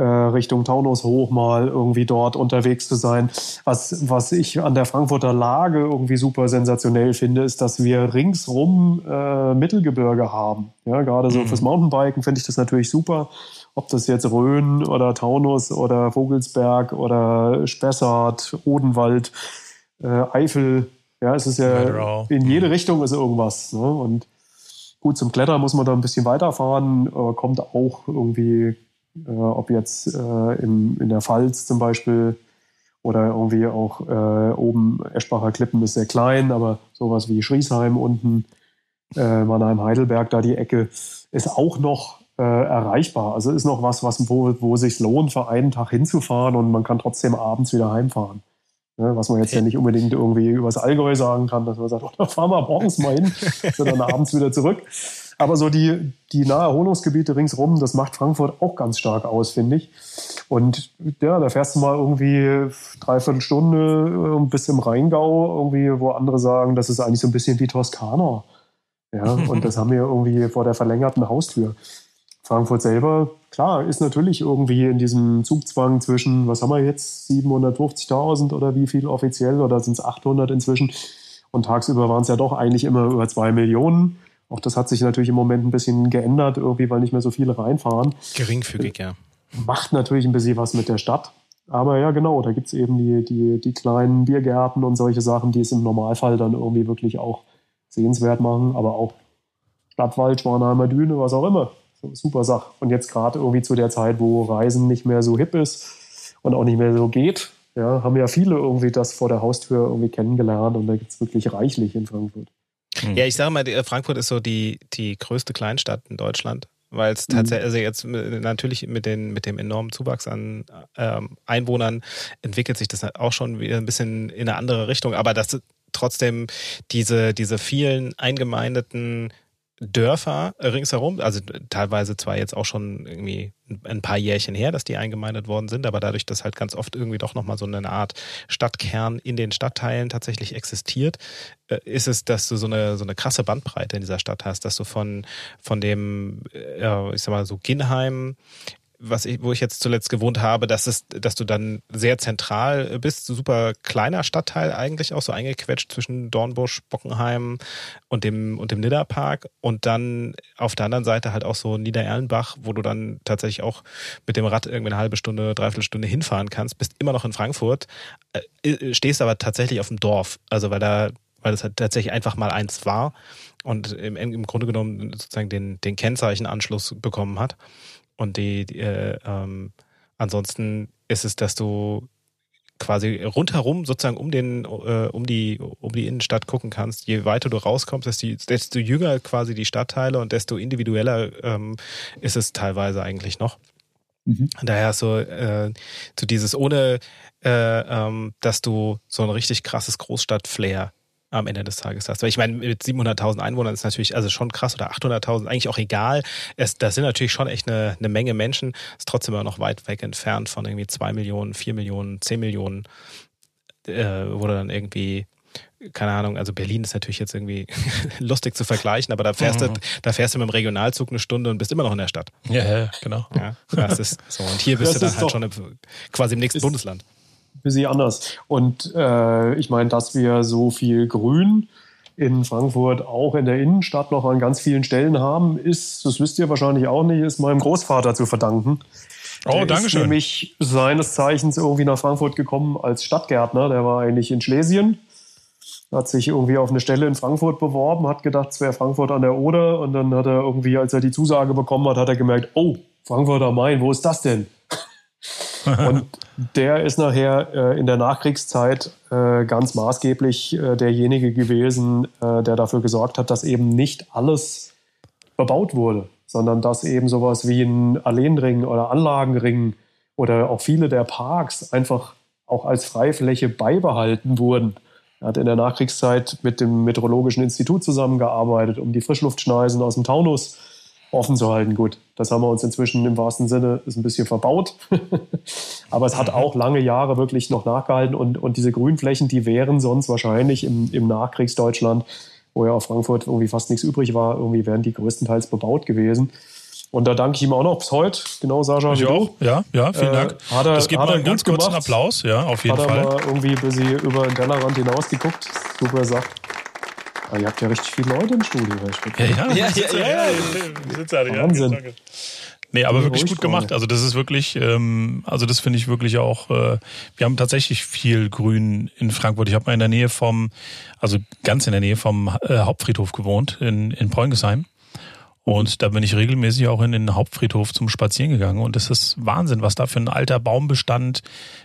Richtung Taunus hoch mal irgendwie dort unterwegs zu sein. Was, was ich an der Frankfurter Lage irgendwie super sensationell finde, ist, dass wir ringsrum äh, Mittelgebirge haben. Ja, gerade so mhm. fürs Mountainbiken finde ich das natürlich super. Ob das jetzt Rhön oder Taunus oder Vogelsberg oder Spessart, Odenwald, äh, Eifel, ja, es ist ja in jede mhm. Richtung ist irgendwas. Ne? Und gut, zum Klettern muss man da ein bisschen weiterfahren, äh, kommt auch irgendwie äh, ob jetzt äh, im, in der Pfalz zum Beispiel oder irgendwie auch äh, oben Eschbacher Klippen ist sehr klein, aber sowas wie Schriesheim unten, äh, Mannheim, Heidelberg, da die Ecke, ist auch noch äh, erreichbar. Also ist noch was, was wo, wo sich lohnt, für einen Tag hinzufahren und man kann trotzdem abends wieder heimfahren. Ne, was man jetzt ja nicht unbedingt irgendwie übers Allgäu sagen kann, dass man sagt, [laughs] oh, da fahren wir morgens mal hin, [laughs] sondern abends wieder zurück. Aber so die, die Naherholungsgebiete ringsrum, das macht Frankfurt auch ganz stark aus, finde ich. Und ja, da fährst du mal irgendwie dreiviertel Stunde äh, bis im Rheingau, irgendwie, wo andere sagen, das ist eigentlich so ein bisschen wie Toskana. Ja, [laughs] und das haben wir irgendwie vor der verlängerten Haustür. Frankfurt selber, klar, ist natürlich irgendwie in diesem Zugzwang zwischen, was haben wir jetzt, 750.000 oder wie viel offiziell oder sind es 800 inzwischen? Und tagsüber waren es ja doch eigentlich immer über zwei Millionen. Auch das hat sich natürlich im Moment ein bisschen geändert, irgendwie, weil nicht mehr so viele reinfahren. Geringfügig, ja. Macht natürlich ein bisschen was mit der Stadt. Aber ja, genau, da gibt es eben die, die, die kleinen Biergärten und solche Sachen, die es im Normalfall dann irgendwie wirklich auch sehenswert machen. Aber auch Stadtwald, Schwanheimer Düne, was auch immer. Super Sache. Und jetzt gerade irgendwie zu der Zeit, wo Reisen nicht mehr so hip ist und auch nicht mehr so geht, ja, haben ja viele irgendwie das vor der Haustür irgendwie kennengelernt und da gibt es wirklich reichlich in Frankfurt. Hm. Ja, ich sage mal, Frankfurt ist so die, die größte Kleinstadt in Deutschland, weil es mhm. tatsächlich, also jetzt natürlich mit, den, mit dem enormen Zuwachs an ähm, Einwohnern entwickelt sich das auch schon wieder ein bisschen in eine andere Richtung, aber das trotzdem diese, diese vielen eingemeindeten Dörfer ringsherum, also teilweise zwar jetzt auch schon irgendwie ein paar Jährchen her, dass die eingemeindet worden sind, aber dadurch, dass halt ganz oft irgendwie doch nochmal so eine Art Stadtkern in den Stadtteilen tatsächlich existiert, äh, ist es, dass du so eine, so eine krasse Bandbreite in dieser Stadt hast, dass du von, von dem, äh, ich sag mal so Ginheim was ich, wo ich jetzt zuletzt gewohnt habe, dass es, dass du dann sehr zentral bist, super kleiner Stadtteil eigentlich auch so eingequetscht zwischen Dornbusch, Bockenheim und dem und dem Nidderpark und dann auf der anderen Seite halt auch so Niedererlenbach, wo du dann tatsächlich auch mit dem Rad irgendwie eine halbe Stunde, dreiviertel Stunde hinfahren kannst, bist immer noch in Frankfurt, äh, stehst aber tatsächlich auf dem Dorf, also weil da weil das halt tatsächlich einfach mal eins war und im, im Grunde genommen sozusagen den, den Kennzeichenanschluss bekommen hat. Und die, die äh, ähm, ansonsten ist es, dass du quasi rundherum sozusagen um den äh, um die um die Innenstadt gucken kannst. Je weiter du rauskommst, desto, desto jünger quasi die Stadtteile und desto individueller ähm, ist es teilweise eigentlich noch. Mhm. Daher so äh, so dieses ohne äh, ähm, dass du so ein richtig krasses Großstadt-Flair am Ende des Tages hast. Weil ich meine, mit 700.000 Einwohnern ist natürlich also schon krass oder 800.000 eigentlich auch egal. Es, das sind natürlich schon echt eine, eine Menge Menschen. Ist trotzdem immer noch weit weg entfernt von irgendwie 2 Millionen, 4 Millionen, 10 Millionen, äh, wo du dann irgendwie keine Ahnung, also Berlin ist natürlich jetzt irgendwie [laughs] lustig zu vergleichen, aber da fährst mhm. du, da fährst du mit dem Regionalzug eine Stunde und bist immer noch in der Stadt. Ja, ja genau. Ja, das ist so. Und hier bist das du dann halt schon im, quasi im nächsten Bundesland bisschen anders. Und äh, ich meine, dass wir so viel Grün in Frankfurt auch in der Innenstadt noch an ganz vielen Stellen haben, ist, das wisst ihr wahrscheinlich auch nicht, ist meinem Großvater zu verdanken. Oh, danke schön. ist nämlich seines Zeichens irgendwie nach Frankfurt gekommen als Stadtgärtner. Der war eigentlich in Schlesien, hat sich irgendwie auf eine Stelle in Frankfurt beworben, hat gedacht, es wäre Frankfurt an der Oder. Und dann hat er irgendwie, als er die Zusage bekommen hat, hat er gemerkt, oh, Frankfurt am Main, wo ist das denn? [laughs] Und der ist nachher äh, in der Nachkriegszeit äh, ganz maßgeblich äh, derjenige gewesen, äh, der dafür gesorgt hat, dass eben nicht alles verbaut wurde, sondern dass eben sowas wie ein Alleenring oder Anlagenring oder auch viele der Parks einfach auch als Freifläche beibehalten wurden. Er hat in der Nachkriegszeit mit dem Meteorologischen Institut zusammengearbeitet, um die Frischluftschneisen aus dem Taunus offen zu halten. Gut, das haben wir uns inzwischen im wahrsten Sinne ist ein bisschen verbaut. [laughs] Aber es hat auch lange Jahre wirklich noch nachgehalten und, und diese Grünflächen, die wären sonst wahrscheinlich im, im Nachkriegsdeutschland, wo ja auf Frankfurt irgendwie fast nichts übrig war, irgendwie wären die größtenteils bebaut gewesen. Und da danke ich ihm auch noch bis heute. Genau, Sascha. Ich auch. Ja, ja, vielen Dank. Äh, hat er, das gibt hat mal einen ganz kurzen. Applaus, ja, auf jeden hat Fall. Hat er mal irgendwie bis sie über den Tellerrand hinausgeguckt. Super Sache. Aber ihr habt ja richtig viele Leute im Studio. Ja, ja, ja, ja, ja, ja, Wahnsinn. Nee, aber wirklich gut gemacht. Also das ist wirklich, ähm, also das finde ich wirklich auch, äh, wir haben tatsächlich viel Grün in Frankfurt. Ich habe mal in der Nähe vom, also ganz in der Nähe vom äh, Hauptfriedhof gewohnt, in, in Preungesheim. Und da bin ich regelmäßig auch in den Hauptfriedhof zum Spazieren gegangen. Und das ist Wahnsinn, was da für ein alter Baumbestand,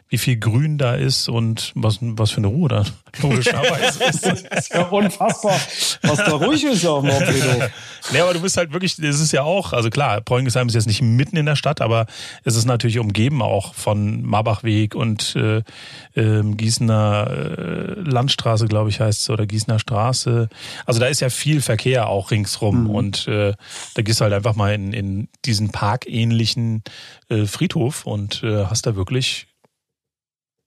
wie viel Grün da ist und was, was für eine Ruhe da [laughs] logischerweise ist. Ist ja unfassbar, was da ruhig ist auf dem Hauptfriedhof. Nee, aber du bist halt wirklich, das ist ja auch, also klar, Preungesheim ist jetzt nicht mitten in der Stadt, aber es ist natürlich umgeben auch von Marbachweg und äh, äh, Gießener äh, Landstraße, glaube ich, heißt es, oder Gießener Straße. Also da ist ja viel Verkehr auch ringsrum Mhm. und äh, da gehst du halt einfach mal in, in diesen parkähnlichen äh, Friedhof und äh, hast da wirklich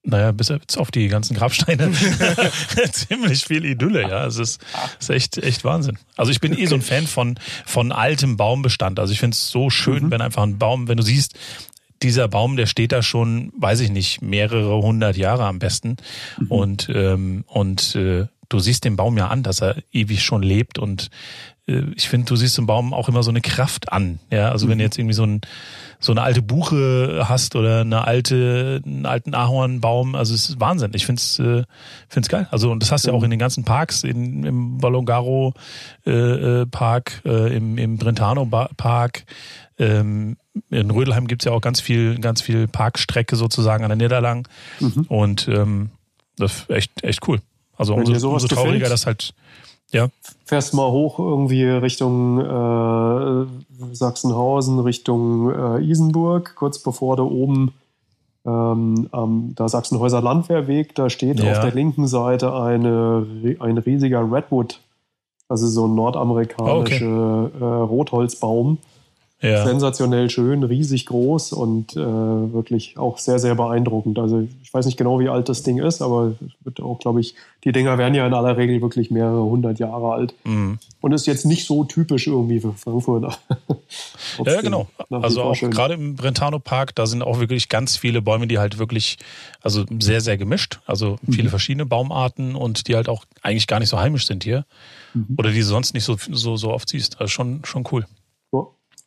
naja, bis jetzt auf die ganzen Grabsteine [laughs] [laughs] ziemlich viel Idylle, ja. Es ist, ist echt, echt Wahnsinn. Also ich bin eh so ein Fan von, von altem Baumbestand. Also ich finde es so schön, Mhm. wenn einfach ein Baum, wenn du siehst, dieser Baum, der steht da schon, weiß ich nicht, mehrere hundert Jahre am besten. Mhm. Und, ähm, und äh, du siehst dem Baum ja an, dass er ewig schon lebt. Und ich finde, du siehst dem Baum auch immer so eine Kraft an. Ja, also wenn du jetzt irgendwie so ein so eine alte Buche hast oder eine alte, einen alten Ahornbaum, also es ist Wahnsinn. Ich find's, äh, find's geil. Also und das hast du ja auch in den ganzen Parks, in, im Ballongaro äh, äh, Park, äh, im, im Brentano Park, ähm, in Rödelheim gibt's ja auch ganz viel, ganz viel Parkstrecke sozusagen an der Niederlang. Und ähm, das ist echt, echt cool. Also Wenn umso, umso trauriger gefällt. das halt, ja. Fährst mal hoch irgendwie Richtung äh, Sachsenhausen, Richtung äh, Isenburg, kurz bevor du oben ähm, am da Sachsenhäuser Landwehrweg, da steht Ja. auf der linken Seite eine, ein riesiger Redwood, also so ein nordamerikanischer äh, Rotholzbaum. Ja. Sensationell schön, riesig groß und äh, wirklich auch sehr, sehr beeindruckend. Also ich weiß nicht genau, wie alt das Ding ist, aber wird auch, glaube ich, die Dinger werden ja in aller Regel wirklich mehrere hundert Jahre alt. Mhm. Und ist jetzt nicht so typisch irgendwie für Frankfurt. [laughs] Ja, genau. Also auch schön. gerade im Brentano Park, da sind auch wirklich ganz viele Bäume, die halt wirklich, also sehr, sehr gemischt. Also viele Mhm. verschiedene Baumarten und die halt auch eigentlich gar nicht so heimisch sind hier. Mhm. Oder die du sonst nicht so, so, so oft siehst. Also schon, schon cool.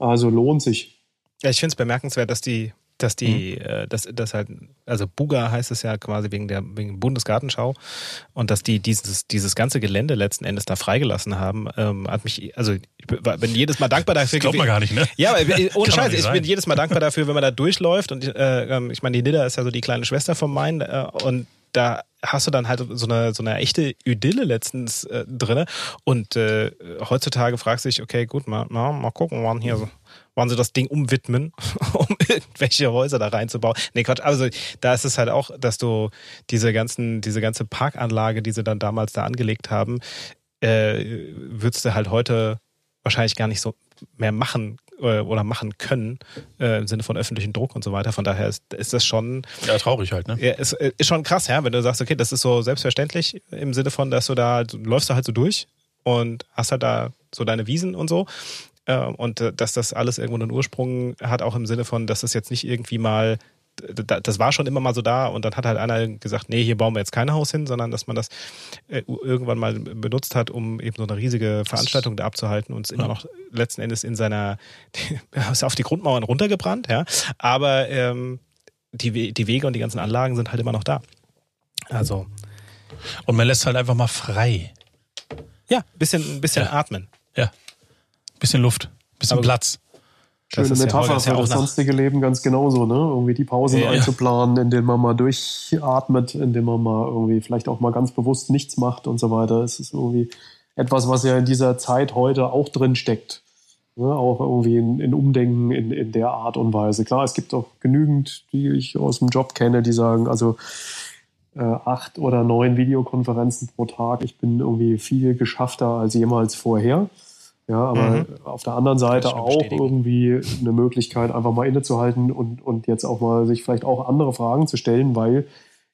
Also lohnt sich. Ja, ich finde es bemerkenswert, dass die, dass die, äh, dass, dass halt, also Buga heißt es ja quasi wegen der wegen Bundesgartenschau und dass die dieses, dieses ganze Gelände letzten Endes da freigelassen haben, ähm, hat mich, also ich bin jedes Mal dankbar dafür. Das glaubt man gar nicht, ne? Ja, aber [laughs] ohne Kann doch Scheiß, ich bin jedes Mal dankbar dafür, wenn man da durchläuft und äh, ähm, ich meine, die Nidda ist ja so die kleine Schwester von Main äh, und da hast du dann halt so eine, so eine echte Idylle letztens äh, drinne und äh, heutzutage fragst du dich, okay, gut, mal, mal, mal gucken, wann hier so, wann sie das Ding umwidmen, [laughs] um irgendwelche Häuser da reinzubauen. Nee, Quatsch, also da ist es halt auch, dass du diese ganzen, diese ganze Parkanlage, die sie dann damals da angelegt haben, äh, würdest du halt heute wahrscheinlich gar nicht so mehr machen oder machen können äh, im Sinne von öffentlichen Druck und so weiter. Von daher ist, ist das schon Ja, traurig halt, ne? ja, ist, ist schon krass, ja, wenn du sagst, okay, das ist so selbstverständlich im Sinne von, dass du da du läufst da halt so durch und hast halt da so deine Wiesen und so. Äh, Und äh, dass das alles irgendwo einen Ursprung hat, auch im Sinne von, dass das jetzt nicht irgendwie mal, das war schon immer mal so da und dann hat halt einer gesagt, nee, hier bauen wir jetzt kein Haus hin, sondern dass man das äh, irgendwann mal benutzt hat, um eben so eine riesige Veranstaltung da abzuhalten und es immer Ja. noch letzten Endes in seiner, [laughs] ist auf die Grundmauern runtergebrannt, ja. Aber ähm, die, die Wege und die ganzen Anlagen sind halt immer noch da. Also, Und man lässt halt einfach mal frei. ja, bisschen, ein bisschen Ja. atmen. Ja. Bisschen Luft, bisschen Aber- Platz. Schöne ist ja- Metapher das ist ja für das sonstige Leben ganz genauso, ne? Irgendwie die Pausen Ja, ja. einzuplanen, indem man mal durchatmet, indem man mal irgendwie vielleicht auch mal ganz bewusst nichts macht und so weiter. Es ist irgendwie etwas, was ja in dieser Zeit heute auch drin steckt. Ne? Auch irgendwie in, in Umdenken in, in der Art und Weise. Klar, es gibt auch genügend, die ich aus dem Job kenne, die sagen, also äh, acht oder neun Videokonferenzen pro Tag. Ich bin irgendwie viel geschaffter als jemals vorher. Ja, aber Mhm. auf der anderen Seite auch bestätigen. irgendwie eine Möglichkeit, einfach mal innezuhalten und, und jetzt auch mal sich vielleicht auch andere Fragen zu stellen, weil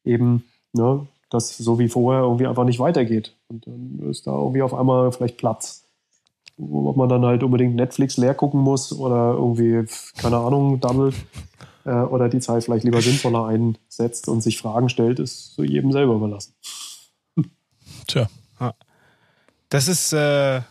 eben ne, das so wie vorher irgendwie einfach nicht weitergeht. Und dann ist da irgendwie auf einmal vielleicht Platz. Ob man dann halt unbedingt Netflix leer gucken muss oder irgendwie, keine Ahnung, Double äh, oder die Zeit vielleicht lieber sinnvoller einsetzt und sich Fragen stellt, ist so jedem selber überlassen. Tja. Das ist äh,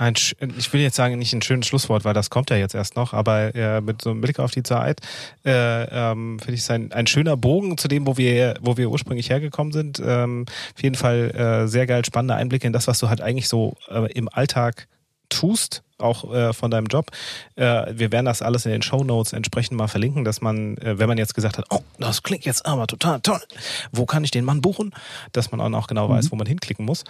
ein, ich will jetzt sagen, nicht ein schönes Schlusswort, weil das kommt ja jetzt erst noch, aber äh, mit so einem Blick auf die Zeit äh, ähm, finde ich es ein, ein schöner Bogen zu dem, wo wir, wo wir ursprünglich hergekommen sind. Ähm, auf jeden Fall äh, sehr geil, spannende Einblicke in das, was du halt eigentlich so äh, im Alltag tust auch äh, von deinem Job. Äh, wir werden das alles in den Show Notes entsprechend mal verlinken, dass man, äh, wenn man jetzt gesagt hat, oh, das klingt jetzt aber total toll, wo kann ich den Mann buchen, dass man auch genau weiß, mhm. wo man hinklicken muss.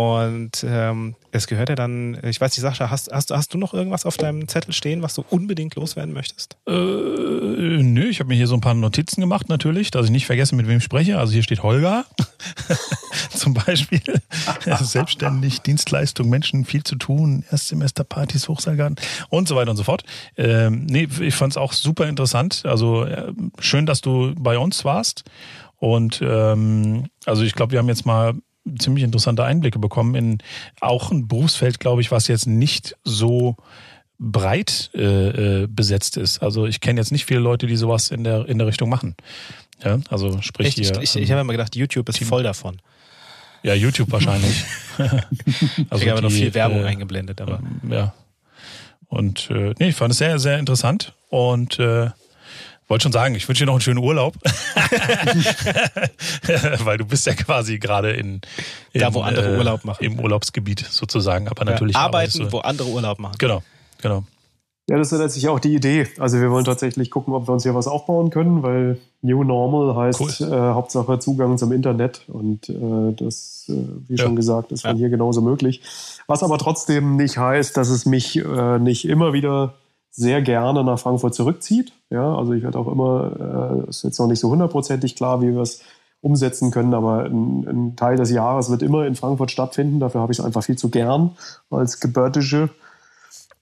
Und ähm, es gehört ja dann, ich weiß nicht, Sascha, hast, hast, hast du noch irgendwas auf deinem Zettel stehen, was du unbedingt loswerden möchtest? Äh, nö, ich habe mir hier so ein paar Notizen gemacht natürlich, dass ich nicht vergesse, mit wem ich spreche. Also hier steht Holger [laughs] zum Beispiel. [laughs] Selbstständig, Dienstleistung, Menschen, viel zu tun, Erstsemester-Partys, Hochseilgarten und so weiter und so fort. Ähm, nee, ich fand es auch super interessant. Also äh, schön, dass du bei uns warst. Und ähm, also ich glaube, wir haben jetzt mal ziemlich interessante Einblicke bekommen in auch ein Berufsfeld, glaube ich, was jetzt nicht so breit äh, äh, besetzt ist. Also ich kenne jetzt nicht viele Leute, die sowas in der in der Richtung machen. Ja, also sprich Echt? hier. Ich, ich, ich habe immer gedacht, YouTube ist voll davon. Ja, YouTube wahrscheinlich. [laughs] [laughs] also ich habe noch viel Werbung äh, eingeblendet, aber ja. Und äh, nee, ich fand es sehr sehr interessant und äh, wollte schon sagen, ich wünsche dir noch einen schönen Urlaub. [laughs] Weil du bist ja quasi gerade in, in, Da, wo andere äh, Urlaub machen. Im Urlaubsgebiet sozusagen. Aber natürlich. Ja, arbeiten, wo andere Urlaub machen. Genau, genau. Ja, das ist letztlich auch die Idee. Also wir wollen tatsächlich gucken, ob wir uns hier was aufbauen können, weil New Normal heißt cool. äh, Hauptsache Zugang zum Internet und äh, das, äh, wie ja. schon gesagt, ist von ja. hier genauso möglich. Was aber trotzdem nicht heißt, dass es mich äh, nicht immer wieder sehr gerne nach Frankfurt zurückzieht. Ja, also ich werde auch immer, äh, ist jetzt noch nicht so hundertprozentig klar, wie wir es umsetzen können, aber ein, ein, Teil des Jahres wird immer in Frankfurt stattfinden. Dafür habe ich es einfach viel zu gern als Gebürtige.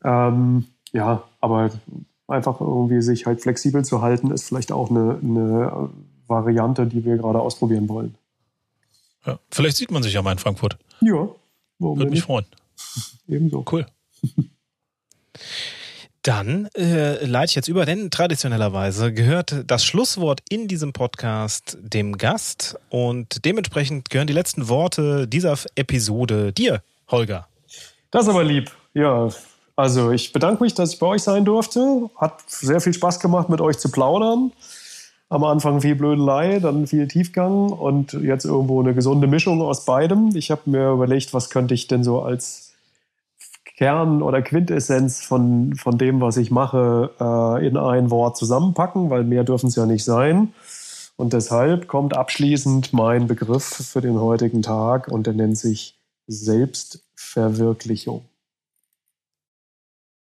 Ähm, ja, aber einfach irgendwie sich halt flexibel zu halten, ist vielleicht auch eine, eine Variante, die wir gerade ausprobieren wollen. Ja, vielleicht sieht man sich ja mal in Frankfurt. Ja, Würde mich freuen. Ebenso. Cool. [laughs] Dann äh, leite ich jetzt über, denn traditionellerweise gehört das Schlusswort in diesem Podcast dem Gast und dementsprechend gehören die letzten Worte dieser Episode dir, Holger. Das ist aber lieb. Ja, also ich bedanke mich, dass ich bei euch sein durfte. Hat sehr viel Spaß gemacht, mit euch zu plaudern. Am Anfang viel Blödelei, dann viel Tiefgang und jetzt irgendwo eine gesunde Mischung aus beidem. Ich habe mir überlegt, was könnte ich denn so als Kern oder Quintessenz von, von dem, was ich mache, äh, in ein Wort zusammenpacken, weil mehr dürfen es ja nicht sein. Und deshalb kommt abschließend mein Begriff für den heutigen Tag und der nennt sich Selbstverwirklichung.